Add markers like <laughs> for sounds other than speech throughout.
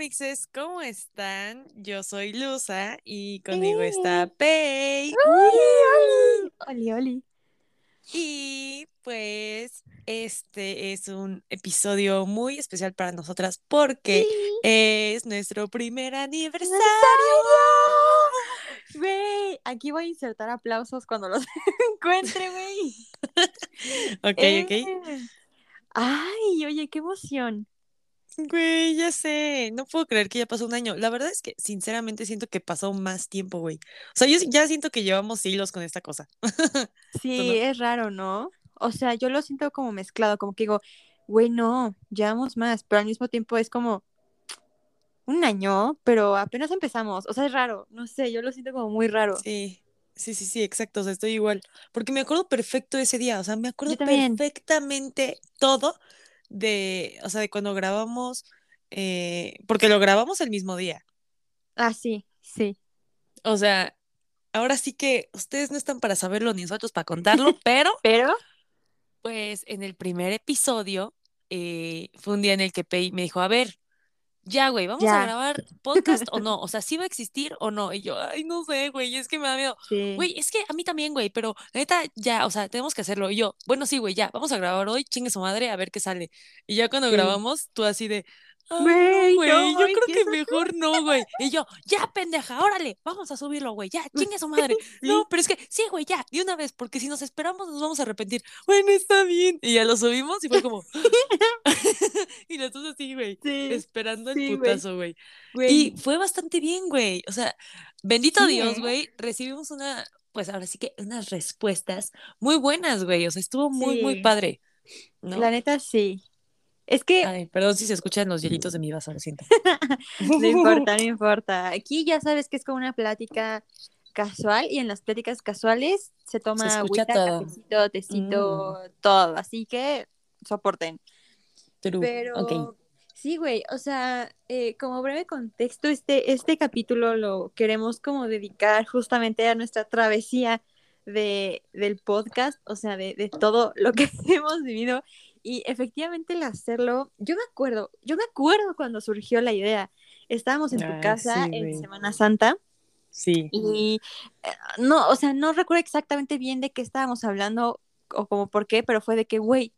Hello, amixes, ¿cómo están? Yo soy Luza y conmigo está Pei. ¡Oli, oli! Oli, Y pues este es un episodio muy especial para nosotras porque es nuestro primer aniversario. Güey, aquí voy a insertar aplausos cuando los <laughs> encuentre, güey. ok, Eh, ok. Ay, oye, qué emoción. Güey, ya sé, no puedo creer que ya pasó un año. La verdad es que sinceramente siento que pasó más tiempo, güey. O sea, yo ya siento que llevamos siglos con esta cosa. <laughs> Sí, es raro, ¿no? O sea, yo lo siento como mezclado, como que digo, güey, no, llevamos más, pero al mismo tiempo es como un año, pero apenas empezamos. O sea, es raro, no sé, yo lo siento como muy raro. Sí, sí, sí, sí, exacto, o sea, estoy igual, porque me acuerdo perfecto ese día, o sea, me acuerdo perfectamente todo de, o sea, de cuando grabamos, eh, porque lo grabamos el mismo día, Ah, sí, sí. o sea, ahora sí que ustedes no están para saberlo ni nosotros para contarlo, <laughs> pero Pero, pues en el primer episodio eh, fue un día en el que Pei me dijo, a ver, ya, güey, ¿vamos a grabar podcast o no? O sea, ¿sí va a existir o no? Y yo, ay, no sé, güey, es que me da miedo. sí. Güey, es que a mí también, güey, pero neta, ya, o sea, tenemos que hacerlo. Y yo, bueno, sí, güey, ya, vamos a grabar hoy, chingue su madre, a ver qué sale. Y ya cuando Sí. grabamos, tú así de, ay, Güey, no, yo creo que mejor no, güey. Y yo, ya, pendeja, órale, vamos a subirlo, güey, ya, chingue su madre. <laughs> No, pero es que, sí, güey, ya, de una vez, porque si nos esperamos nos vamos a arrepentir. Bueno, está bien. Y ya lo subimos y fue como, <laughs> <laughs> y nosotros así, güey, Sí, esperando el sí, putazo, güey. Y fue bastante bien, güey. O sea, bendito Sí, Dios, ¿eh? güey. Recibimos una, pues ahora sí que unas respuestas muy buenas, güey. O sea, estuvo muy, muy padre. ¿No? La neta, sí. Es que Ay, perdón si se escuchan los hielitos de <laughs> mi vaso, lo siento. no <laughs> importa, no importa. Aquí ya sabes que es como una plática casual y en las pláticas casuales se toma escucha agüita, todo. Mm. cafecito, tecito, todo. Así que soporten. True. Pero sí, güey, o sea, eh, como breve contexto, este, este capítulo lo queremos como dedicar justamente a nuestra travesía de, del podcast, o sea, de, de todo lo que <laughs> hemos vivido. Y efectivamente el hacerlo, yo me acuerdo, yo me acuerdo cuando surgió la idea. Estábamos en tu Ah, casa sí, en. Semana Santa Sí. y eh, no, o sea, no recuerdo exactamente bien de qué estábamos hablando o como por qué, pero fue de que, güey,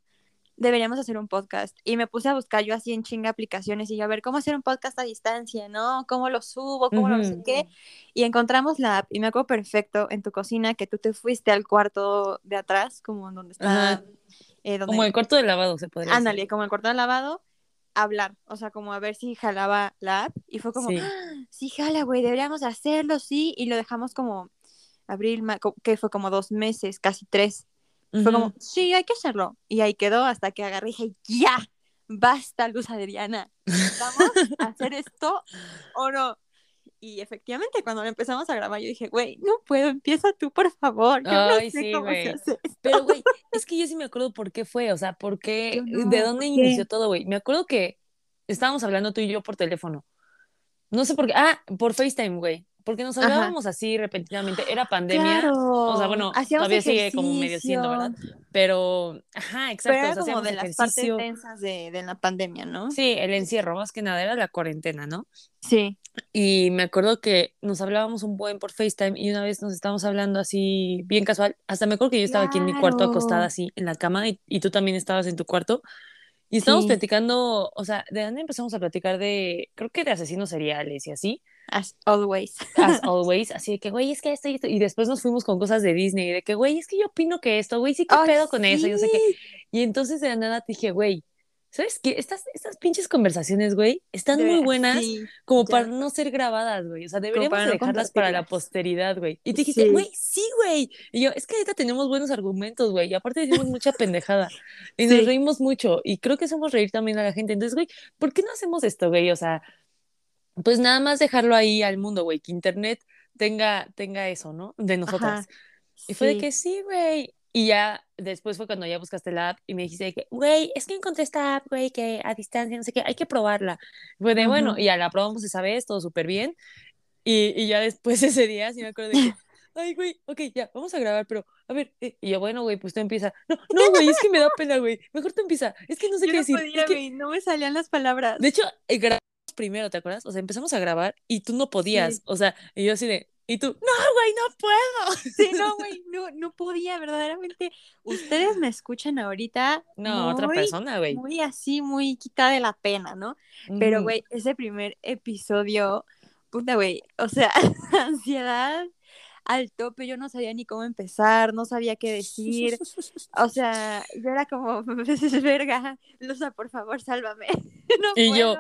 deberíamos hacer un podcast. Y me puse a buscar yo así en chinga aplicaciones y yo a ver cómo hacer un podcast a distancia, ¿no? ¿Cómo lo subo? ¿Cómo lo sé qué? Y encontramos la app y me acuerdo perfecto en tu cocina que tú te fuiste al cuarto de atrás, como en donde está... eh, donde... Como el cuarto de lavado, se podría decir. Ándale, como el cuarto de lavado, hablar, o sea, como a ver si jalaba la app y fue como, Sí. "Ah, sí jala, güey, deberíamos hacerlo, sí, y lo dejamos como abril, que fue como dos meses, casi tres. Fue como, sí, hay que hacerlo. Y ahí quedó hasta que agarré y dije, ya, basta, Luz Adriana, ¿vamos a hacer esto o no? Y efectivamente, cuando lo empezamos a grabar, yo dije, güey, no puedo, empieza tú, por favor. Yo Ay, no sé sí, cómo se güey. hace esto. Pero, güey, <laughs> es que yo sí me acuerdo por qué fue, o sea, por qué, no, de ¿por dónde qué? inició todo, güey. Me acuerdo que estábamos hablando tú y yo por teléfono. No sé por qué. Ah, por FaceTime, güey. Porque nos Ajá. hablábamos así repentinamente. Era pandemia. Claro. O sea, bueno, Hacíamos todavía sigue como medio siendo, ¿verdad? ejercicio. Pero, ajá, Pero exacto. era o sea, como de las partes ejercicio. tensas de, de la pandemia, ¿no? Sí, el encierro, más que nada, era la cuarentena, ¿no? Sí. Y me acuerdo que nos hablábamos un buen por FaceTime y una vez nos estábamos hablando así bien casual. Hasta me acuerdo que yo estaba aquí en mi cuarto Claro. acostada así en la cama y, y tú también estabas en tu cuarto. Y estábamos Sí. platicando, o sea, ¿de dónde empezamos a platicar de, creo que de asesinos seriales y así? As always. As <laughs> always, así de que, güey, es que esto y esto. Y después nos fuimos con cosas de Disney, de que, güey, es que yo opino que esto, güey, sí, qué Ay, pedo con eso, y no sé qué. sí. Y entonces de la nada te dije, güey, ¿sabes qué? Estas, estas pinches conversaciones, güey, están muy Debe- buenas sí, como ya. para no ser grabadas, güey. O sea, deberíamos para de no dejarlas para la posteridad, güey. Y te dijiste, Sí. güey, sí, güey. Y yo, es que ahorita tenemos buenos argumentos, güey. Y aparte decimos mucha <laughs> pendejada. Y nos Sí. reímos mucho. Y creo que hacemos reír también a la gente. Entonces, güey, ¿por qué no hacemos esto, güey? O sea, pues nada más dejarlo ahí al mundo, güey. Que internet tenga, tenga eso, ¿no? De nosotras. Ajá. Y fue de que sí, güey. Y ya después fue cuando ya buscaste la app y me dijiste de que, güey, es que encontré esta app, güey, que a distancia, no sé qué, hay que probarla. Fue de, bueno, y ya la probamos esa vez, todo súper bien. Y, y ya después <laughs> ese día sí me acuerdo de que, <laughs> ay, güey, ok, ya, vamos a grabar, pero, a ver, eh, y yo, bueno, güey, pues tú empieza. No, no, güey, es que me da pena, güey. Mejor tú empieza. Es que no sé Yo qué no decir. podía, Es que, no me salían las palabras. de hecho, eh, primero, ¿te acuerdas? O sea, empezamos a grabar y tú no podías. O sea, y yo así de, y tú, no, güey, no puedo. <laughs> Sí, no, güey, no, no podía, verdaderamente. Ustedes me escuchan ahorita. No, otra persona, güey. Muy así, muy quitada de la pena, ¿no? Pero, güey, ese primer episodio, puta, güey, o sea, <laughs> ansiedad al tope, yo no sabía ni cómo empezar, no sabía qué decir, o sea, yo era como, <laughs> verga, Luza, por favor, sálvame. <laughs> No Y yo.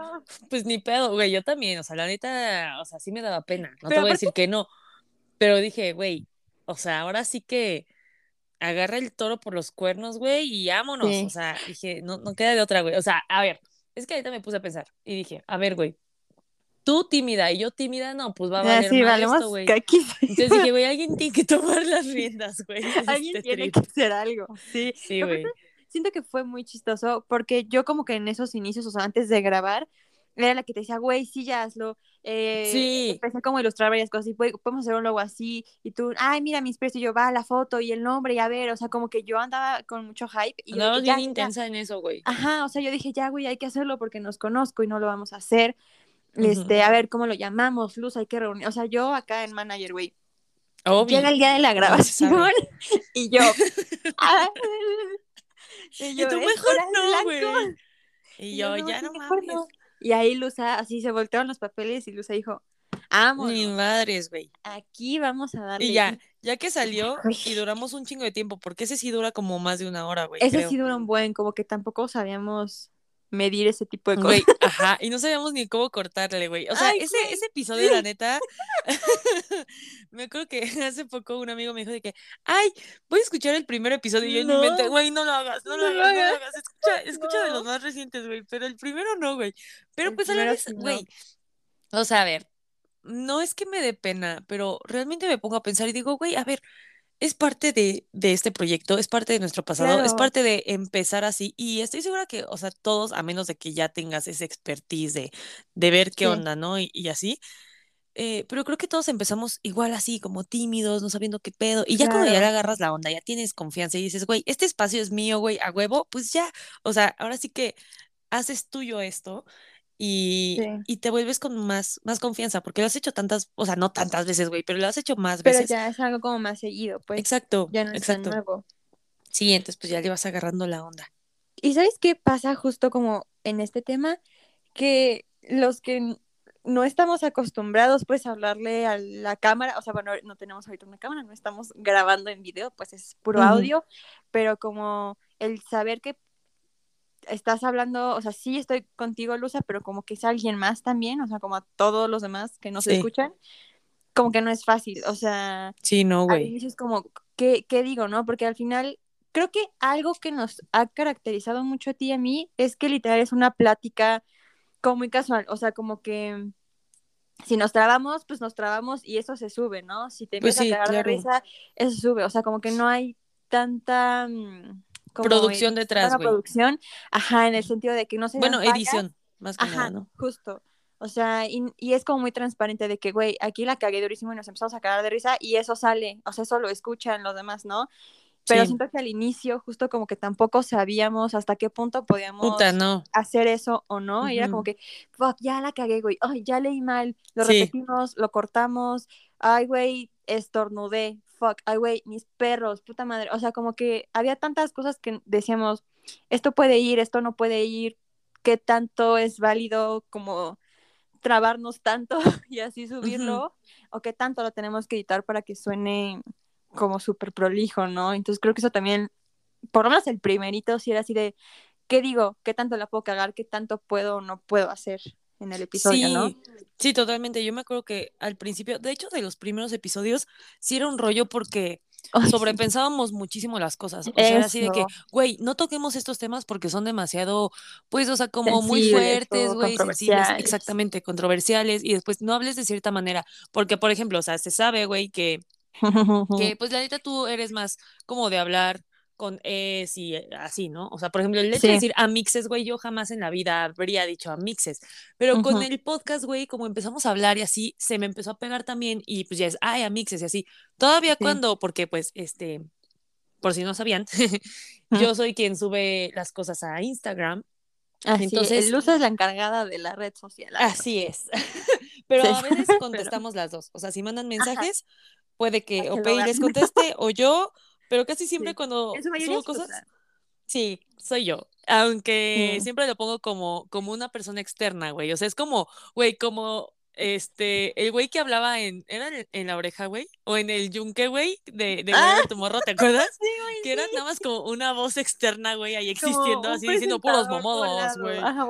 Pues ni pedo, güey, yo también, o sea, la neta, o sea, sí me daba pena, no te voy a decir que no, pero dije, güey, o sea, ahora sí que agarra el toro por los cuernos, güey, y vámonos, Sí. o sea, dije, no, no queda de otra, güey, o sea, a ver, es que ahorita me puse a pensar y dije, a ver, güey, tú tímida y yo tímida, no, pues va a Ah, valer sí, mal esto, güey. Entonces dije, <laughs> güey, alguien tiene que tomar las riendas, güey. <laughs> Alguien este tiene trip. que hacer algo, sí. Sí, güey. siento que fue muy chistoso porque yo como que en esos inicios, o sea, antes de grabar, era la que te decía, güey, sí, ya hazlo. Eh, Sí. Empecé como a ilustrar varias cosas y "Güey, podemos hacer un logo así. Y tú, ay, mira mis precios. Y yo, va, la foto y el nombre y a ver, o sea, como que yo andaba con mucho hype. Y Andabas ya, bien ya, intensa en eso, güey. Ajá, o sea, yo dije, ya, güey, hay que hacerlo porque nos conozco y no lo vamos a hacer. Este, a ver, ¿cómo lo llamamos? Luz, hay que reunir. O sea, yo acá en Manager, güey. Llega el día de la No grabación <laughs> y yo. <laughs> ah, y Y yo, tú, "Es mejor no, blanco". güey. Y Y yo, no, ya no mames. no. Y ahí Luza, así se voltearon los papeles y Luza dijo, vámonos, Ni madres, güey. aquí vamos a darle. Y ya, ya que salió y duramos un chingo de tiempo, porque ese sí dura como más de una hora, güey. Ese creo. sí dura un buen, como que tampoco sabíamos medir ese tipo de cosas. Güey, ajá, y no sabíamos ni cómo cortarle, güey. O sea, Ay, ese, güey, ese episodio, la <laughs> neta, <laughs> me acuerdo que <laughs> hace poco un amigo me dijo de que, ay, voy a escuchar el primer episodio y yo en mi No. mente, güey, no lo hagas, no lo No lo hagas, no lo hagas. escucha, escucha de No. los más recientes, güey, pero el primero no, güey. Pero El pues a la vez, sí no. güey, o sea, a ver, no es que me dé pena, pero realmente me pongo a pensar y digo, güey, a ver, es parte de, de este proyecto, es parte de nuestro pasado, es parte de empezar así y estoy segura que, o sea, todos, a menos de que ya tengas esa expertise de, de ver qué Sí. onda, ¿no? Y, y así. eh, pero creo que todos empezamos igual así, como tímidos, no sabiendo qué pedo. Y ya cuando ya le agarras la onda, ya tienes confianza y dices, güey, este espacio es mío, güey, a huevo, pues ya. O sea, ahora sí que haces tuyo esto y, Sí. y te vuelves con más, más confianza, porque lo has hecho tantas, o sea, no tantas veces, güey, pero lo has hecho más Pero veces. ya es algo como más seguido, pues. Exacto, Ya no es tan exacto. nuevo. Sí, entonces pues ya le vas agarrando la onda. ¿Y sabes qué pasa justo como en este tema? Que los que no estamos acostumbrados pues a hablarle a la cámara, o sea, bueno, no tenemos ahorita una cámara, no estamos grabando en video, pues es puro audio, pero como el saber que estás hablando, o sea, sí estoy contigo, Luza, pero como que es alguien más también, o sea, como a todos los demás que nos Sí. escuchan, como que no es fácil, o sea, Sí, no, güey. es como, ¿qué, qué digo, no? Porque al final, creo que algo que nos ha caracterizado mucho a ti y a mí es que literal es una plática como muy casual, o sea, como que si nos trabamos, pues nos trabamos y eso se sube, ¿no? Si te Pues empiezas sí, a cagar claro. de risa, eso sube, o sea, como que no hay tanta... mm, como Producción detrás, güey. producción, ajá, en el sentido de que no se Bueno, edición, más que Ajá, nada, ¿no? justo. O sea, y, y es como muy transparente de que, güey, aquí la cagué durísimo y nos empezamos a cagar de risa y eso sale, o sea, eso lo escuchan los demás, ¿no? Pero Sí. siento que al inicio, justo como que tampoco sabíamos hasta qué punto podíamos Puta, no. hacer eso o no. Y era como que, fuck, ya la cagué, güey. Ay, ya leí mal. Lo Sí. repetimos, lo cortamos. Ay, güey, estornudé. Fuck, ay, güey, mis perros, puta madre. O sea, como que había tantas cosas que decíamos, esto puede ir, esto no puede ir. ¿Qué tanto es válido como trabarnos tanto <laughs> y así subirlo? ¿O qué tanto lo tenemos que editar para que suene como súper prolijo, ¿no? Entonces creo que eso también, por lo menos el primerito, sí era así de, ¿qué digo? ¿Qué tanto la puedo cagar? ¿Qué tanto puedo o no puedo hacer en el episodio, sí, no? sí, totalmente. Yo me acuerdo que al principio, de hecho, de los primeros episodios, sí era un rollo porque Ay, sí. sobrepensábamos muchísimo las cosas. O sea, era así de que, güey, no toquemos estos temas porque son demasiado, pues, o sea, como muy fuertes, güey, sensibles, exactamente, controversiales, y después no hables de cierta manera, porque, por ejemplo, o sea, se sabe, güey, que, <laughs> que, pues, la neta tú eres más como de hablar con es y eh, así, ¿no? O sea, por ejemplo, el hecho de Sí. decir amixes, güey, yo jamás en la vida habría dicho amixes, pero con el podcast, güey, como empezamos a hablar y así, se me empezó a pegar también y pues ya es, ay, amixes y así. Todavía Sí. cuando, porque pues, este, por si no sabían, <laughs> yo soy quien sube las cosas a Instagram Así, Entonces- Luz es la encargada de la red social. Así es. <laughs> Pero Sí, a veces <laughs> pero- contestamos las dos. O sea, si mandan mensajes, puede que Que o Pei les conteste o yo, pero casi siempre Sí. cuando subo cosas, sí, soy yo. Aunque Mm. siempre lo pongo como, como una persona externa, güey. O sea, es como, güey, como este, el güey que hablaba en, ¿era en, la oreja, güey? O en el yunque, güey, de, de Ah. Wherever Tomorrow, ¿te <laughs> acuerdas? Sí, güey, Que era nada más como una voz externa, güey, ahí existiendo, así diciendo puros momodos, güey. Ajá,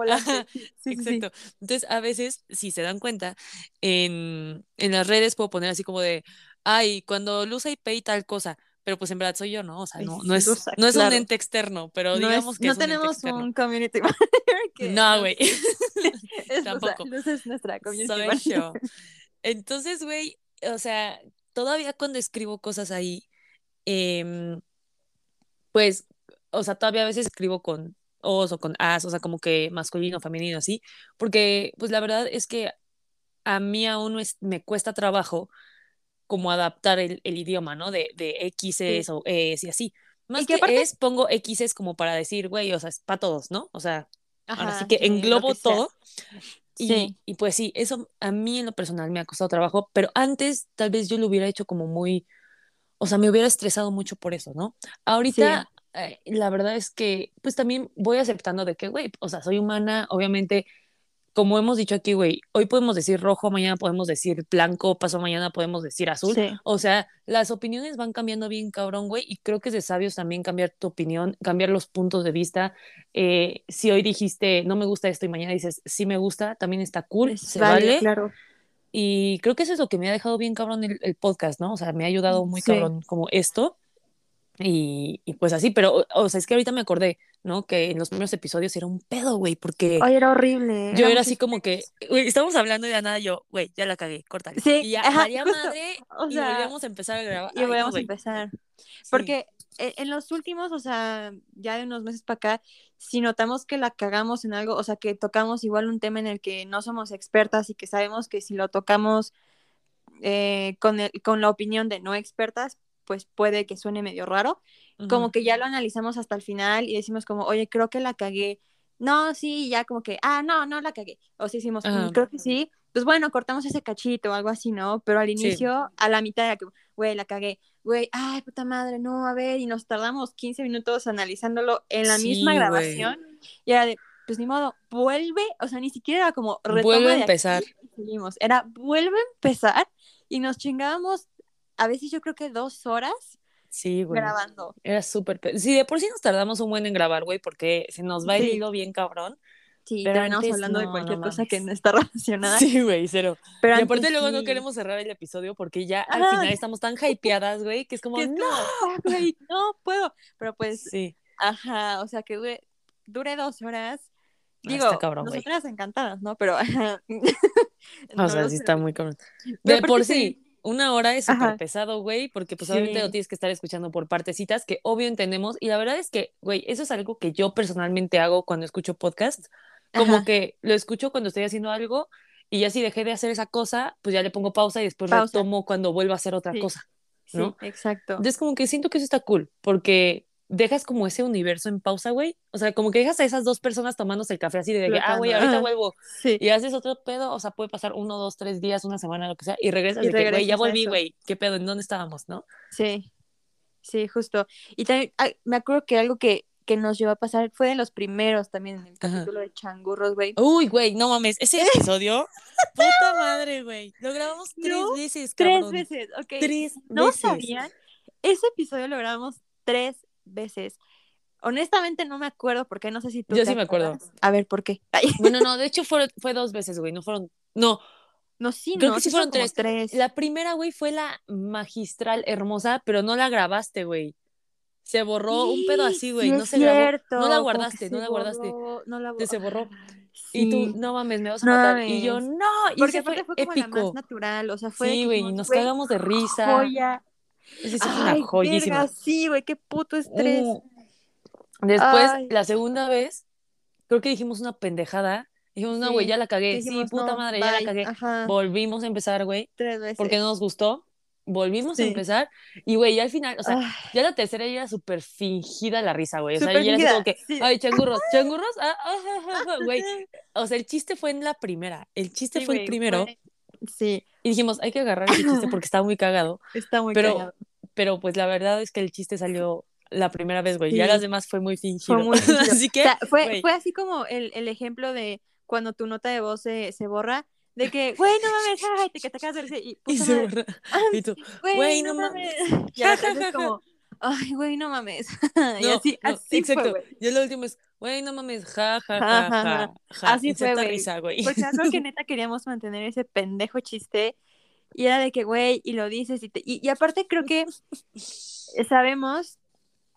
Sí. Exacto. Entonces, a veces, si se dan cuenta, en, en las redes puedo poner así como de, ay, cuando Luz y Pay tal cosa, pero pues en verdad soy yo, ¿no? O sea, no, no es, no es un ente externo, pero No, digamos es- que no es un tenemos externo. un community <laughs> manager que No, güey, <laughs> tampoco. O sea, es nuestra community soy manager. yo. Entonces, güey, o sea, todavía cuando escribo cosas ahí, em, pues, o sea, todavía a veces escribo con os o con as, o sea, como que masculino, femenino, así, porque, pues la verdad es que a mí aún es- me cuesta trabajo como adaptar el, el idioma, ¿no? De, de X's o Es y así. Más Y que, aparte- es, pongo X's como para decir, güey, o sea, es para todos, ¿no? O sea, ahora sí Ajá, que sí, lo englobo que todo. Y, Sí. y pues sí, eso a mí en lo personal me ha costado trabajo, pero antes tal vez yo lo hubiera hecho como muy, o sea, me hubiera estresado mucho por eso, ¿no? Ahorita, eh, la verdad es que, pues también voy aceptando de que, güey, o sea, soy humana, obviamente, como hemos dicho aquí, güey, hoy podemos decir rojo, mañana podemos decir blanco, paso mañana podemos decir azul. Sí. O sea, las opiniones van cambiando bien cabrón, güey, y creo que es de sabios también cambiar tu opinión, cambiar los puntos de vista. Eh, si hoy dijiste, no me gusta esto y mañana dices, sí me gusta, también está cool, se válido, vale. claro. Y creo que eso es lo que me ha dejado bien cabrón el, el podcast, ¿no? O sea, me ha ayudado muy Sí. cabrón como esto. Y, y pues así, pero, o sea, es que ahorita me acordé, ¿no? Que en los primeros episodios era un pedo, güey, porque Ay, era horrible. yo era así como que, güey, estamos hablando y de nada yo, güey, ya la cagué, córtale. Sí, y ya, justo, madre, o y sea, volvíamos a empezar a grabar. Y Ay, no, volvemos a empezar. Porque e- en los últimos, o sea, ya de unos meses para acá, si notamos que la cagamos en algo, o sea, que tocamos igual un tema en el que no somos expertas y que sabemos que si lo tocamos eh, con, el- con la opinión de no expertas, pues puede que suene medio raro. Como Ujú. que ya lo analizamos hasta el final y decimos como, oye, creo que la cagué. No, sí, ya como que, ah, no, no la cagué. O si decimos, "Mm, Ajá. creo que sí, pues bueno, cortamos ese cachito o algo así, ¿no? Pero al Sí. inicio, a la mitad era que, güey, la cagué, güey, ay, puta madre, no, a ver, y nos tardamos 15 minutos analizándolo en la misma Sí, güey. grabación. Y era de, pues ni modo, vuelve, o sea, ni siquiera era como Vuelve a empezar. seguimos. Era, vuelve a empezar y nos chingábamos, a veces yo creo que dos horas Sí, güey. grabando. Era súper. pe- Sí, de por sí nos tardamos un buen en grabar, güey, porque se nos va el Sí. hilo bien cabrón. Sí, Pero terminamos antes, hablando de cualquier no cosa que no está relacionada. Sí, güey, cero. pero y aparte luego no queremos cerrar el episodio porque ya al final estamos tan hypeadas, güey, que es como, Que no. "Ah, güey, no puedo. Pero pues, Sí. ajá, o sea, que dure, dure dos horas. Ah, Digo, está cabrón, nosotras encantadas, ¿no? Pero, ajá. <laughs> O no sea, sí sé. está muy cabrón. De por sí. Sí, una hora es súper pesado, güey, porque pues obviamente lo Sí. tienes que estar escuchando por partecitas, que obvio entendemos. Y la verdad es que, güey, eso es algo que yo personalmente hago cuando escucho podcast. Como Ajá. que lo escucho cuando estoy haciendo algo y ya si dejé de hacer esa cosa, pues ya le pongo pausa y después Pausa. retomo cuando vuelvo a hacer otra Sí. cosa. Sí, ¿no? exacto. Entonces como que siento que eso está cool, porque dejas como ese universo en pausa, güey. O sea, como que dejas a esas dos personas tomándose el café así de que, ah, güey, ahorita vuelvo. Sí. Y haces otro pedo, o sea, puede pasar uno, dos, tres días, una semana, lo que sea, y regresas Y de que, güey, ya regresas volví, güey, qué pedo, ¿en dónde estábamos, no? Sí, sí, justo. Y también ay, me acuerdo que algo que, que nos llevó a pasar fue de los primeros también en el Ajá. capítulo de changurros, güey. Uy, güey, no mames, ese <laughs> episodio, puta madre, güey. Lo grabamos tres No, veces, Tres cabrón. veces, ok. Tres ¿No veces. sabían? Ese episodio lo grabamos tres veces. Honestamente no me acuerdo porque no sé si tú Yo te sí me acuerdo. A ver, ¿por qué? Ay, <laughs> Bueno, no, de hecho fue, fue dos veces, güey, no fueron, no, no, sí, Creo no, que sí fueron tres. tres. La primera, güey, fue la magistral hermosa, pero no la grabaste, güey. Se borró un pedo así, güey. Sí, no se grabó. cierto, No la guardaste, no la guardaste. borró, no la Te se borró. borró. Y tú, no mames, me vas a No matar. Y yo, no. Y Porque fue, fue como la épico. más natural, o sea, fue Sí, güey, nos cagamos de risa. Joya. Ese sí fue una Ay, joyísima. verga, sí, güey, qué puto estrés. Uh. Después, Ay. la segunda vez, creo que dijimos una pendejada. Dijimos, no, güey, Sí, ya la cagué. Dijimos, sí, puta no, madre, ya la bye. cagué. Ajá, Volvimos a empezar, güey, tres veces. porque no nos gustó. volvimos a Sí. empezar y, güey, ya al final, o sea, Ay, ya la tercera ya era súper fingida la risa, güey. O sea, ya era así como que, sí. ay, changurros, <laughs> changurros, ah, ah, ah, ah, ah", güey. O sea, el chiste fue en la primera. El chiste fue el güey, primero. fue- Sí, Y dijimos, hay que agarrar ese chiste porque está muy cagado. <laughs> está muy Pero, cagado. pero pues la verdad es que el chiste salió la primera vez, güey. Ya Sí. las demás fue muy fingido. Fue muy <laughs> fingido. así que, O sea, fue, así como el, el ejemplo de cuando tu nota de voz se, se borra, de que, güey, no mames, ay, te, que te acabas de decir, y, <laughs> se borra. Y tú, güey, no mames. mames. Y a la Ja, tercera ja, es como, ay, güey, no mames. <laughs> y así, no, así exacto. fue, güey. Y lo último es, güey, no mames, ja, ja, Ja, ja, ja, ja, ja. ja. Así fue, Inserta güey. risa, güey. Porque creo que <laughs> neta queríamos mantener ese pendejo chiste. Y era de que, güey, y lo dices. Y, te- y, y aparte creo que <laughs> sabemos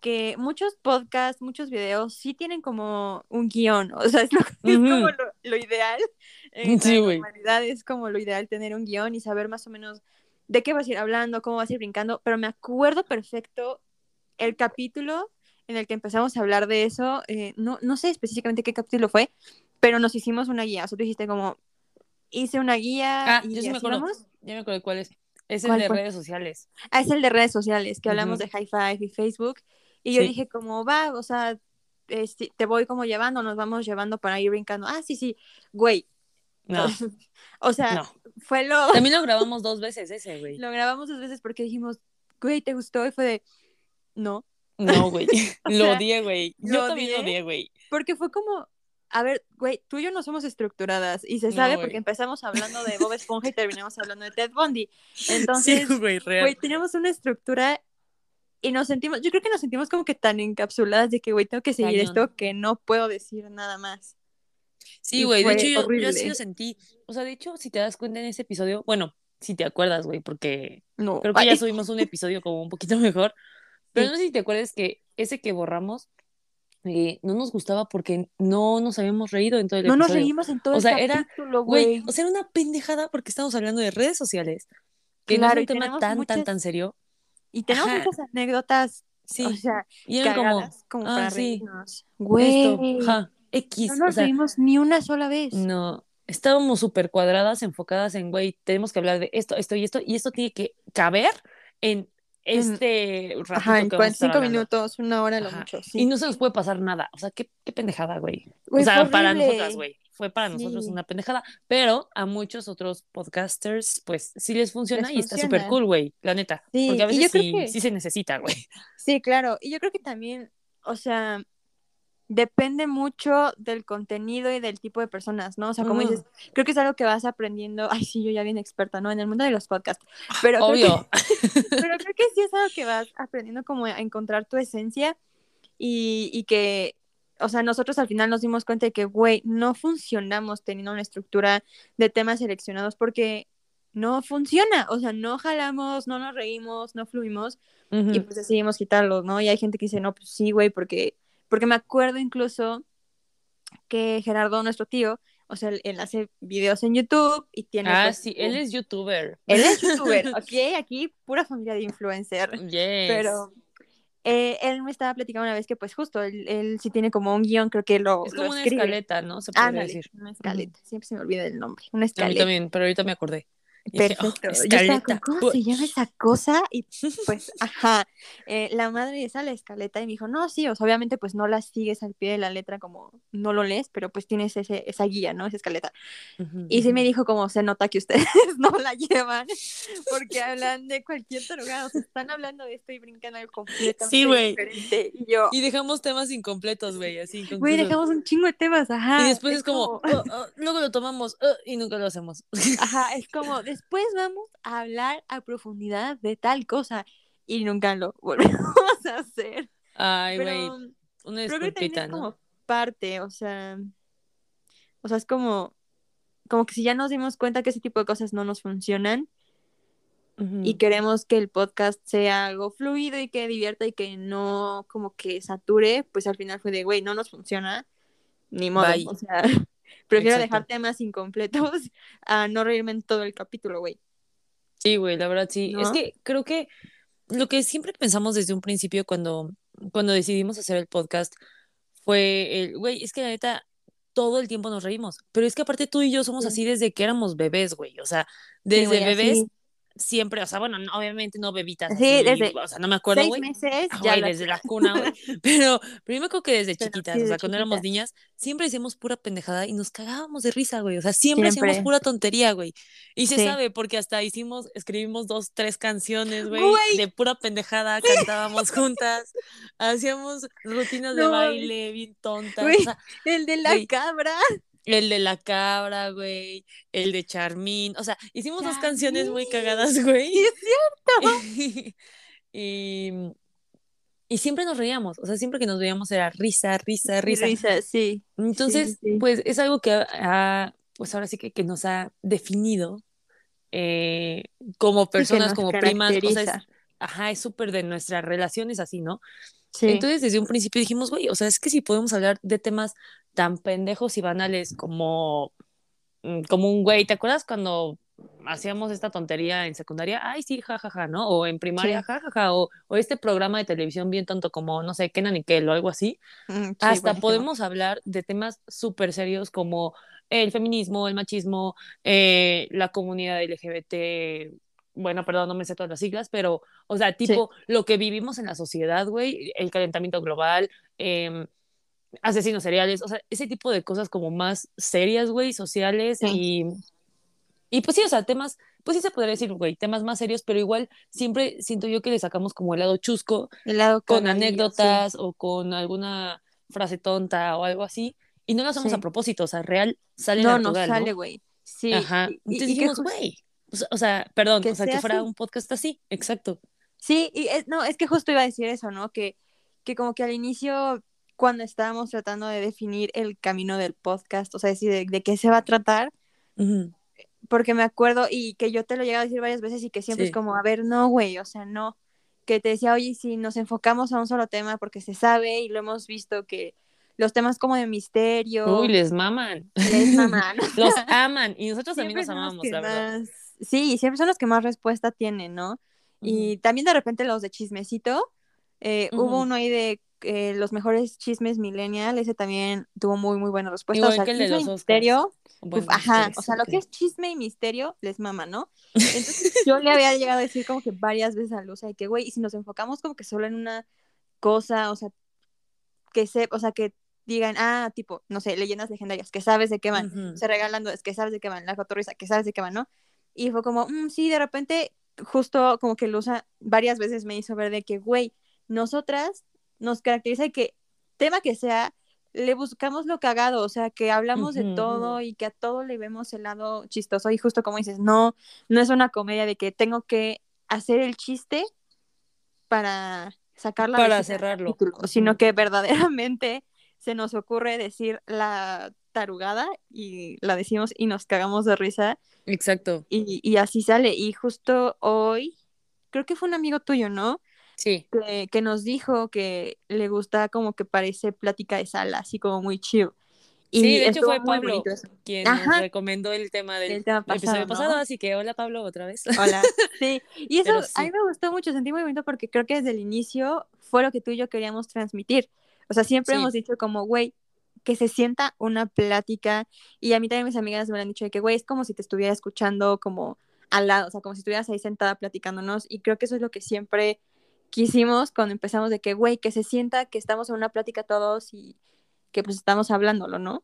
que muchos podcasts, muchos videos sí tienen como un guion. O sea, es, lo, es Ujú. como lo, lo ideal. En Sí, la güey. es como lo ideal tener un guion y saber más o menos de qué vas a ir hablando, cómo vas a ir brincando. Pero me acuerdo perfecto el capítulo en el que empezamos a hablar de eso. eh, no, no sé específicamente qué capítulo fue, pero nos hicimos una guía. O sea, tú dijiste como, hice una guía Ah, y yo sí me acuerdo. vamos. Ya me acuerdo cuál es. Es el ¿Cuál de fue? redes sociales. Ah, es el de redes sociales, que hablamos Ujú. de High Five y Facebook. Y yo Sí. dije como, va, o sea, este, te voy como llevando, nos vamos llevando para ir brincando. Ah, sí, sí, güey. No, <laughs> o sea, no. fue lo... También lo grabamos dos veces ese, güey. <laughs> Lo grabamos dos veces porque dijimos, güey, ¿te gustó? Y fue de, no. No, <laughs> güey. Lo sea, odié, güey. lo Yo también lo odié. güey. Porque fue como, a ver, güey, tú y yo no somos estructuradas y se No, sabe güey. porque empezamos hablando de Bob Esponja y terminamos hablando de Ted Bundy. <laughs> Entonces, Sí, güey, real. güey, teníamos una estructura y nos sentimos, yo creo que nos sentimos como que tan encapsuladas de que, güey, tengo que seguir Cañón. esto que no puedo decir nada más. Sí, y güey, de hecho yo, yo sí lo sentí. O sea, de hecho, si te das cuenta en ese episodio, bueno, si te acuerdas, güey, porque No, creo que ay, ya subimos un episodio como un poquito <laughs> mejor, pero Sí. no sé si te acuerdas que ese que borramos eh, no nos gustaba porque no nos habíamos reído en todo el no nos episodio. reímos en todo O el sea, capítulo, Güey, o sea, era una pendejada porque estamos hablando de redes sociales, que Claro, no es un tema tan, tan, muchas- tan serio. Y tenemos ajá. muchas anécdotas, Sí, o sea, y eran como, cagadas como, ah, para sí, reírnos. Güey, ja, X, no o nos sea, reímos ni una sola vez. No, estábamos súper cuadradas, enfocadas en, güey, tenemos que hablar de esto, esto y esto, y esto tiene que caber en este ratito Ajá, en que vamos a estar 45 hablando. minutos, una hora lo Ajá. mucho. Sí. Y no se nos puede pasar nada. O sea, qué, qué pendejada, güey. Güey, o sea, para nosotras, güey. Fue para nosotros Sí. una pendejada. Pero a muchos otros podcasters, pues sí les funciona Les y está súper cool, güey. La neta. Sí, Porque a veces sí, que- sí se necesita, güey. Sí, claro. Y yo creo que también, o sea, depende mucho del contenido y del tipo de personas, ¿no? O sea, como dices, creo que es algo que vas aprendiendo. Ay, sí, yo ya bien experta, ¿no? En el mundo de los podcasts. Pero creo que- Obvio. <laughs> pero creo que sí es algo que vas aprendiendo como a encontrar tu esencia y, y que, o sea, nosotros al final nos dimos cuenta de que, güey, no funcionamos teniendo una estructura de temas seleccionados porque no funciona, o sea, no jalamos, no nos reímos, no fluimos y Ujú. pues decidimos quitarlos, ¿no? Y hay gente que dice, no, pues sí, güey, porque, porque me acuerdo incluso que Gerardo, nuestro tío, o sea, él, hace videos en YouTube y tiene... Ah, pues, sí, él es youtuber. Él es <laughs> youtuber, ¿ok? Aquí pura familia de influencer. Yes. Pero eh, él me estaba platicando una vez que pues justo, él, él sí tiene como un guion, creo que lo, es lo como una escaleta, ¿no? Se Ándale, decir. una escaleta. Siempre se me olvida el nombre. Una A mí escaleta. también, pero ahorita me acordé. Oh, Perfecto. Yo estaba como, ¿Cómo se llama esa cosa? Y <laughs> pues, ajá, eh, la madre esa la escaleta y me dijo, no, sí, o sea, obviamente pues no la sigues al pie de la letra como no lo lees, pero pues tienes ese, esa guía, ¿no? Esa escaleta. Ujú, Y sí me dijo como se nota que ustedes <laughs> no la llevan porque hablan de cualquier tarugada, o sea, están hablando de esto y brincan algo completamente Sí, güey. diferente. Y yo, Y dejamos temas incompletos, güey, así. güey, dejamos un chingo de temas, ajá. Y después es, como, "Oh, oh", luego lo tomamos oh, y nunca lo hacemos. Ajá, es <laughs> como, después vamos a hablar a profundidad de tal cosa y nunca lo <laughs> volvemos a hacer. Ay, güey, una disculpita, es ¿no? como parte, o sea, o sea, es como, como que si ya nos dimos cuenta que ese tipo de cosas no nos funcionan y queremos que el podcast sea algo fluido y que divierta y que no como que sature, pues al final fue de, güey, no nos funciona, ni modo, Bye. o sea, <laughs> prefiero Exacto. dejar temas incompletos <laughs> a no reírme en todo el capítulo, güey. Sí, güey, la verdad sí. Es ¿No? que creo que lo que siempre pensamos desde un principio cuando, cuando decidimos hacer el podcast fue el, güey, es que la neta, todo el tiempo nos reímos. Pero es que aparte tú y yo somos Sí. así desde que éramos bebés, güey. O sea, Sí, desde güey, bebés así. Siempre, o sea, bueno, no, obviamente no bebitas Sí, así, desde o sea, no me acuerdo, güey. meses Ah, ya la- desde la cuna, güey. <laughs> Pero, pero yo me acuerdo que desde Pero chiquitas, sí, o sea, cuando éramos niñas, siempre hacíamos pura pendejada y nos cagábamos de risa, güey. O sea, siempre, hacíamos pura tontería, güey. Y se Sí. sabe, porque hasta hicimos, escribimos dos, tres canciones, güey, de pura pendejada, cantábamos juntas, <laughs> hacíamos rutinas de baile bien tontas. Güey. O sea, El de la cabra. El de la cabra, güey, el de Charmín, o sea, hicimos dos canciones muy cagadas, güey. Sí, es <laughs> y, y siempre nos reíamos, o sea, siempre que nos veíamos era risa, risa, risa. Risa, sí. Entonces, sí, sí. pues es algo que ha, pues ahora sí que, que nos ha definido eh, como personas, como primas, o sea, es, ajá, es súper de nuestras relaciones así, ¿no? Sí. Entonces, desde un principio dijimos, güey, o sea, es que si podemos hablar de temas tan pendejos y banales como, mm, como un güey, ¿te acuerdas cuando hacíamos esta tontería en secundaria? Ay, sí, jajaja, ¿no? O en primaria, Sí. jajaja, o, o este programa de televisión bien tonto como, no sé, Kenan y Kel o algo así. Mm, sí, Hasta buenísimo. podemos hablar de temas súper serios como el feminismo, el machismo, eh, la comunidad LGBT, bueno, perdón, no me sé todas las siglas, pero, o sea, tipo, lo que vivimos en la sociedad, güey, el calentamiento global, em, asesinos seriales, o sea, ese tipo de cosas como más serias, güey, sociales Sí. y, y pues sí, o sea, temas, pues sí se podría decir, güey, temas más serios, pero igual siempre siento yo que le sacamos como el lado chusco El lado con sí. anécdotas o con alguna frase tonta o algo así, y no lo hacemos Sí. a propósito, o sea, real sale No, no natural, sale, ¿no? güey. Sí. Ajá. Entonces y dijimos, güey, o sea- perdón, que o sea, que fuera así. un podcast así, exacto. Sí, y es, no, es que justo iba a decir eso, ¿no? Que, que como que al inicio, cuando estábamos tratando de definir el camino del podcast, o sea, decir de, de qué se va a tratar, porque me acuerdo y que yo te lo llegué a decir varias veces y que siempre Sí. es como, a ver, no, güey, o sea, no. Que te decía, oye, si nos enfocamos a un solo tema, porque se sabe y lo hemos visto que los temas como de misterio, Uy, les maman. les maman. <laughs> Los aman y nosotros también los amamos, la verdad. más- Sí, siempre son los que más respuesta tienen, ¿no? Y también de repente los de chismecito. eh, Hubo uno ahí de eh, los mejores chismes millennial, ese también tuvo muy, muy buena respuesta. Igual o sea, que el de los misterio, uf, ajá, o sea, lo que es chisme y misterio les mama, ¿no? <laughs> Entonces yo le había llegado a decir como que varias veces a Luz, de que, güey, y si nos enfocamos como que solo en una cosa, o sea, que se, o sea, que digan, ah, tipo, no sé, leyendas legendarias, que sabes de qué van, Ujú. se regalando, es que sabes de qué van, la cotorriza, que sabes de qué van, ¿no? Y fue como, "Mm, sí, de repente, justo como que Luza varias veces me hizo ver de que, güey, nosotras nos caracteriza que, tema que sea, le buscamos lo cagado, o sea, que hablamos de todo y que a todo le vemos el lado chistoso. Y justo como dices, no, no es una comedia de que tengo que hacer el chiste para sacar la Para cerrarlo. sino que verdaderamente se nos ocurre decir la tarugada y la decimos y nos cagamos de risa Exacto. y, y así sale. Y justo hoy, creo que fue un amigo tuyo, ¿no? Sí. Que, que nos dijo que le gusta como que parece plática de sala, así como muy chill. Y Sí, de hecho fue Pablo quien nos recomendó el tema del El tema episodio pasado, pasado, ¿no? así que hola Pablo otra vez. <laughs> Hola. Sí, y eso Pero a mí sí. me gustó mucho, sentí muy bonito porque creo que desde el inicio fue lo que tú y yo queríamos transmitir. O sea, siempre Sí. hemos dicho como, güey, que se sienta una plática. Y a mí también mis amigas me lo han dicho de que, güey, es como si te estuviera escuchando como al lado, o sea, como si estuvieras ahí sentada platicándonos. Y creo que eso es lo que siempre quisimos cuando empezamos de que, güey, que se sienta que estamos en una plática todos y que pues estamos hablándolo, ¿no?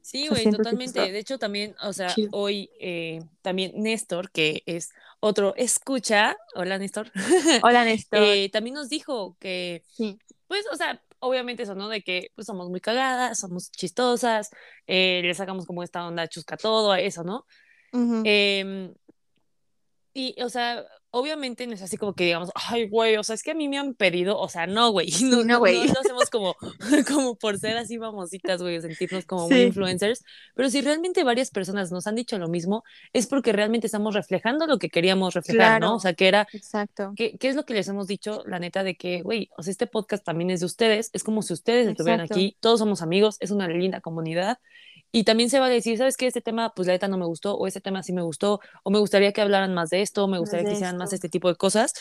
Sí, güey, totalmente. De hecho, también, o sea, chido. hoy eh, también Néstor, que es otro escucha, hola Néstor, <laughs> Hola, Néstor. eh, también nos dijo que, sí, pues, o sea, obviamente eso, ¿no? De que pues, somos muy cagadas, somos chistosas, eh, le sacamos como esta onda chusca todo, a eso, ¿no? Em, y, o sea, obviamente no es así como que digamos, ay, güey, o sea, es que a mí me han pedido, o sea, no, güey, <laughs> no, no, no, güey. no lo <laughs> hacemos como, <laughs> como por ser así famositas, güey, sentirnos como muy Sí. influencers, pero si realmente varias personas nos han dicho lo mismo, es porque realmente estamos reflejando lo que queríamos reflejar, ¿no? Claro. O sea, que era, Exacto. ¿qué, qué es lo que les hemos dicho? La neta de que, güey, o sea, este podcast también es de ustedes, es como si ustedes estuvieran aquí, todos somos amigos, es una linda comunidad. Y también se va a decir, ¿sabes qué? Este tema, pues la neta no me gustó, o este tema sí me gustó, o me gustaría que hablaran más de esto, o me gustaría de que hicieran más este tipo de cosas.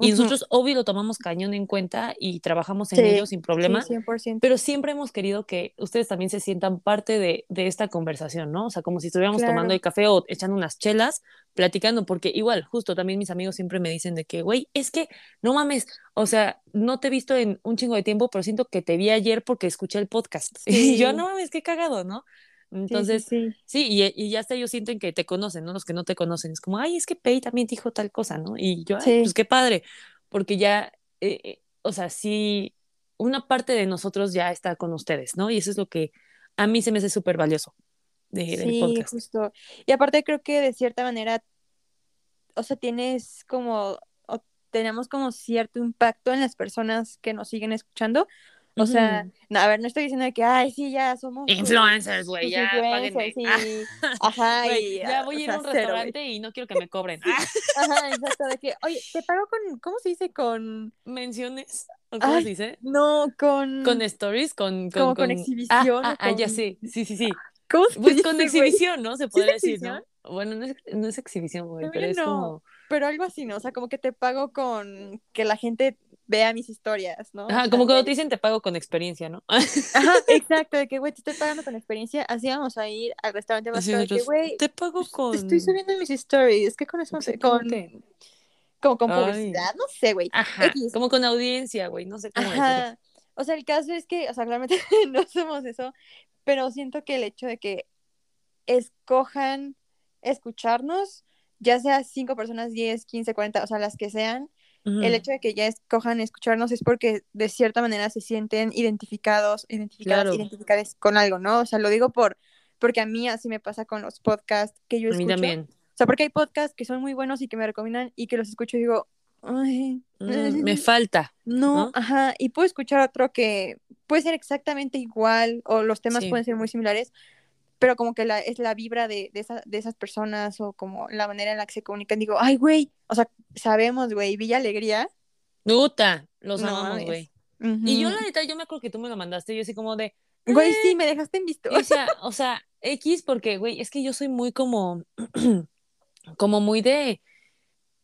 Y nosotros, obvio, lo tomamos cañón en cuenta y trabajamos en Sí, ello sin problema. Sí, 100%. Pero siempre hemos querido que ustedes también se sientan parte de, de esta conversación, ¿no? O sea, como si estuviéramos Claro. tomando el café o echando unas chelas platicando, porque igual, justo también mis amigos siempre me dicen de que, güey, es que no mames, o sea, no te he visto en un chingo de tiempo, pero siento que te vi ayer porque escuché el podcast. <laughs> Y yo, no mames, qué cagado, ¿no? Entonces, sí, sí, y, y, ya hasta ellos sienten que te conocen, ¿no? Los que no te conocen. Es como, ay, es que Pei también dijo tal cosa, ¿no? Y yo, ay, pues qué padre, porque ya, eh, eh, o sea, sí, una parte de nosotros ya está con ustedes, ¿no? Y eso es lo que a mí se me hace súper valioso de, del sí, justo. Y aparte creo que de cierta manera, o sea, tienes como, o tenemos como cierto impacto en las personas que nos siguen escuchando, o sea, no, a ver, no estoy diciendo que, ay, sí, ya somos influencers, güey, ya influencers, sí. <laughs> Ajá, y, ya voy a ir a un restaurante y no quiero que me cobren. <laughs> <laughs> Ajá, exacto, de que, oye, te pago con, ¿cómo se dice? Con menciones. ¿O ¿Cómo se dice? No, con con stories, con con, como con, exhibición. Ah, ah, ya sé, sí, sí, sí. ¿Cómo se pues dice, con exhibición, ¿no? Se puede decir, ¿no? Bueno, no es, no es exhibición, güey, pero es no, como pero algo así, ¿no? O sea, como que te pago con que la gente vea mis historias, ¿no? Ajá, como cuando te dicen te pago con experiencia, ¿no? Ajá, <laughs> exacto, de que, güey, te estoy pagando con experiencia, así vamos a ir al restaurante más caro, que, güey, te pago con... te estoy subiendo mis stories, es que con eso, con... Como con publicidad, no sé, güey. Ajá, como con audiencia, güey, no sé cómo Ajá. O sea, el caso es que, o sea, claramente <laughs> no somos eso, pero siento que el hecho de que escojan escucharnos, ya sea cinco personas, 10, 15, 40, o sea, las que sean, el hecho de que ya escojan escucharnos es porque de cierta manera se sienten identificados, identificadas, Claro. identificadas con algo, ¿no? O sea, lo digo por porque a mí así me pasa con los podcasts que yo A mí escucho. también. O sea, porque hay podcasts que son muy buenos y que me recomiendan y que los escucho y digo, ay, Mm, me falta. no, ¿no? ajá, y puedo escuchar otro que puede ser exactamente igual o los temas Sí. pueden ser muy similares, pero como que la, es la vibra de, de, esa- de esas personas o como la manera en la que se comunican. Digo, ay, güey, o sea, sabemos, güey, Villa Alegría. Puta, los No amamos, güey. Y yo la neta, yo me acuerdo que tú me lo mandaste, yo así como de, Güey, "Eh". sí, me dejaste en visto. O sea, o sea, X porque, güey, es que yo soy muy como, <clears throat> como muy de,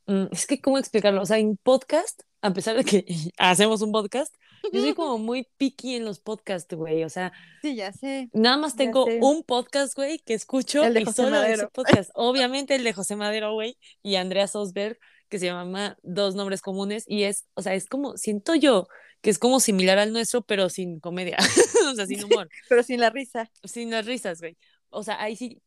mm, es que, ¿cómo explicarlo? O sea, en podcast, a pesar de que <laughs> hacemos un podcast, yo soy <laughs> como muy picky en los podcasts, güey, o sea, Sí, ya sé. nada más tengo un podcast, güey, que escucho El de y José solo ese Madero. podcast. <laughs> Obviamente el de José Madero, güey, y Andrea Sosberg, que se llama Dos Nombres Comunes, y es, o sea, es como, siento yo que es como similar al nuestro, pero sin comedia, <laughs> o sea, sin humor Pero sin la risa. sin las risas, güey. O sea, ahí sí,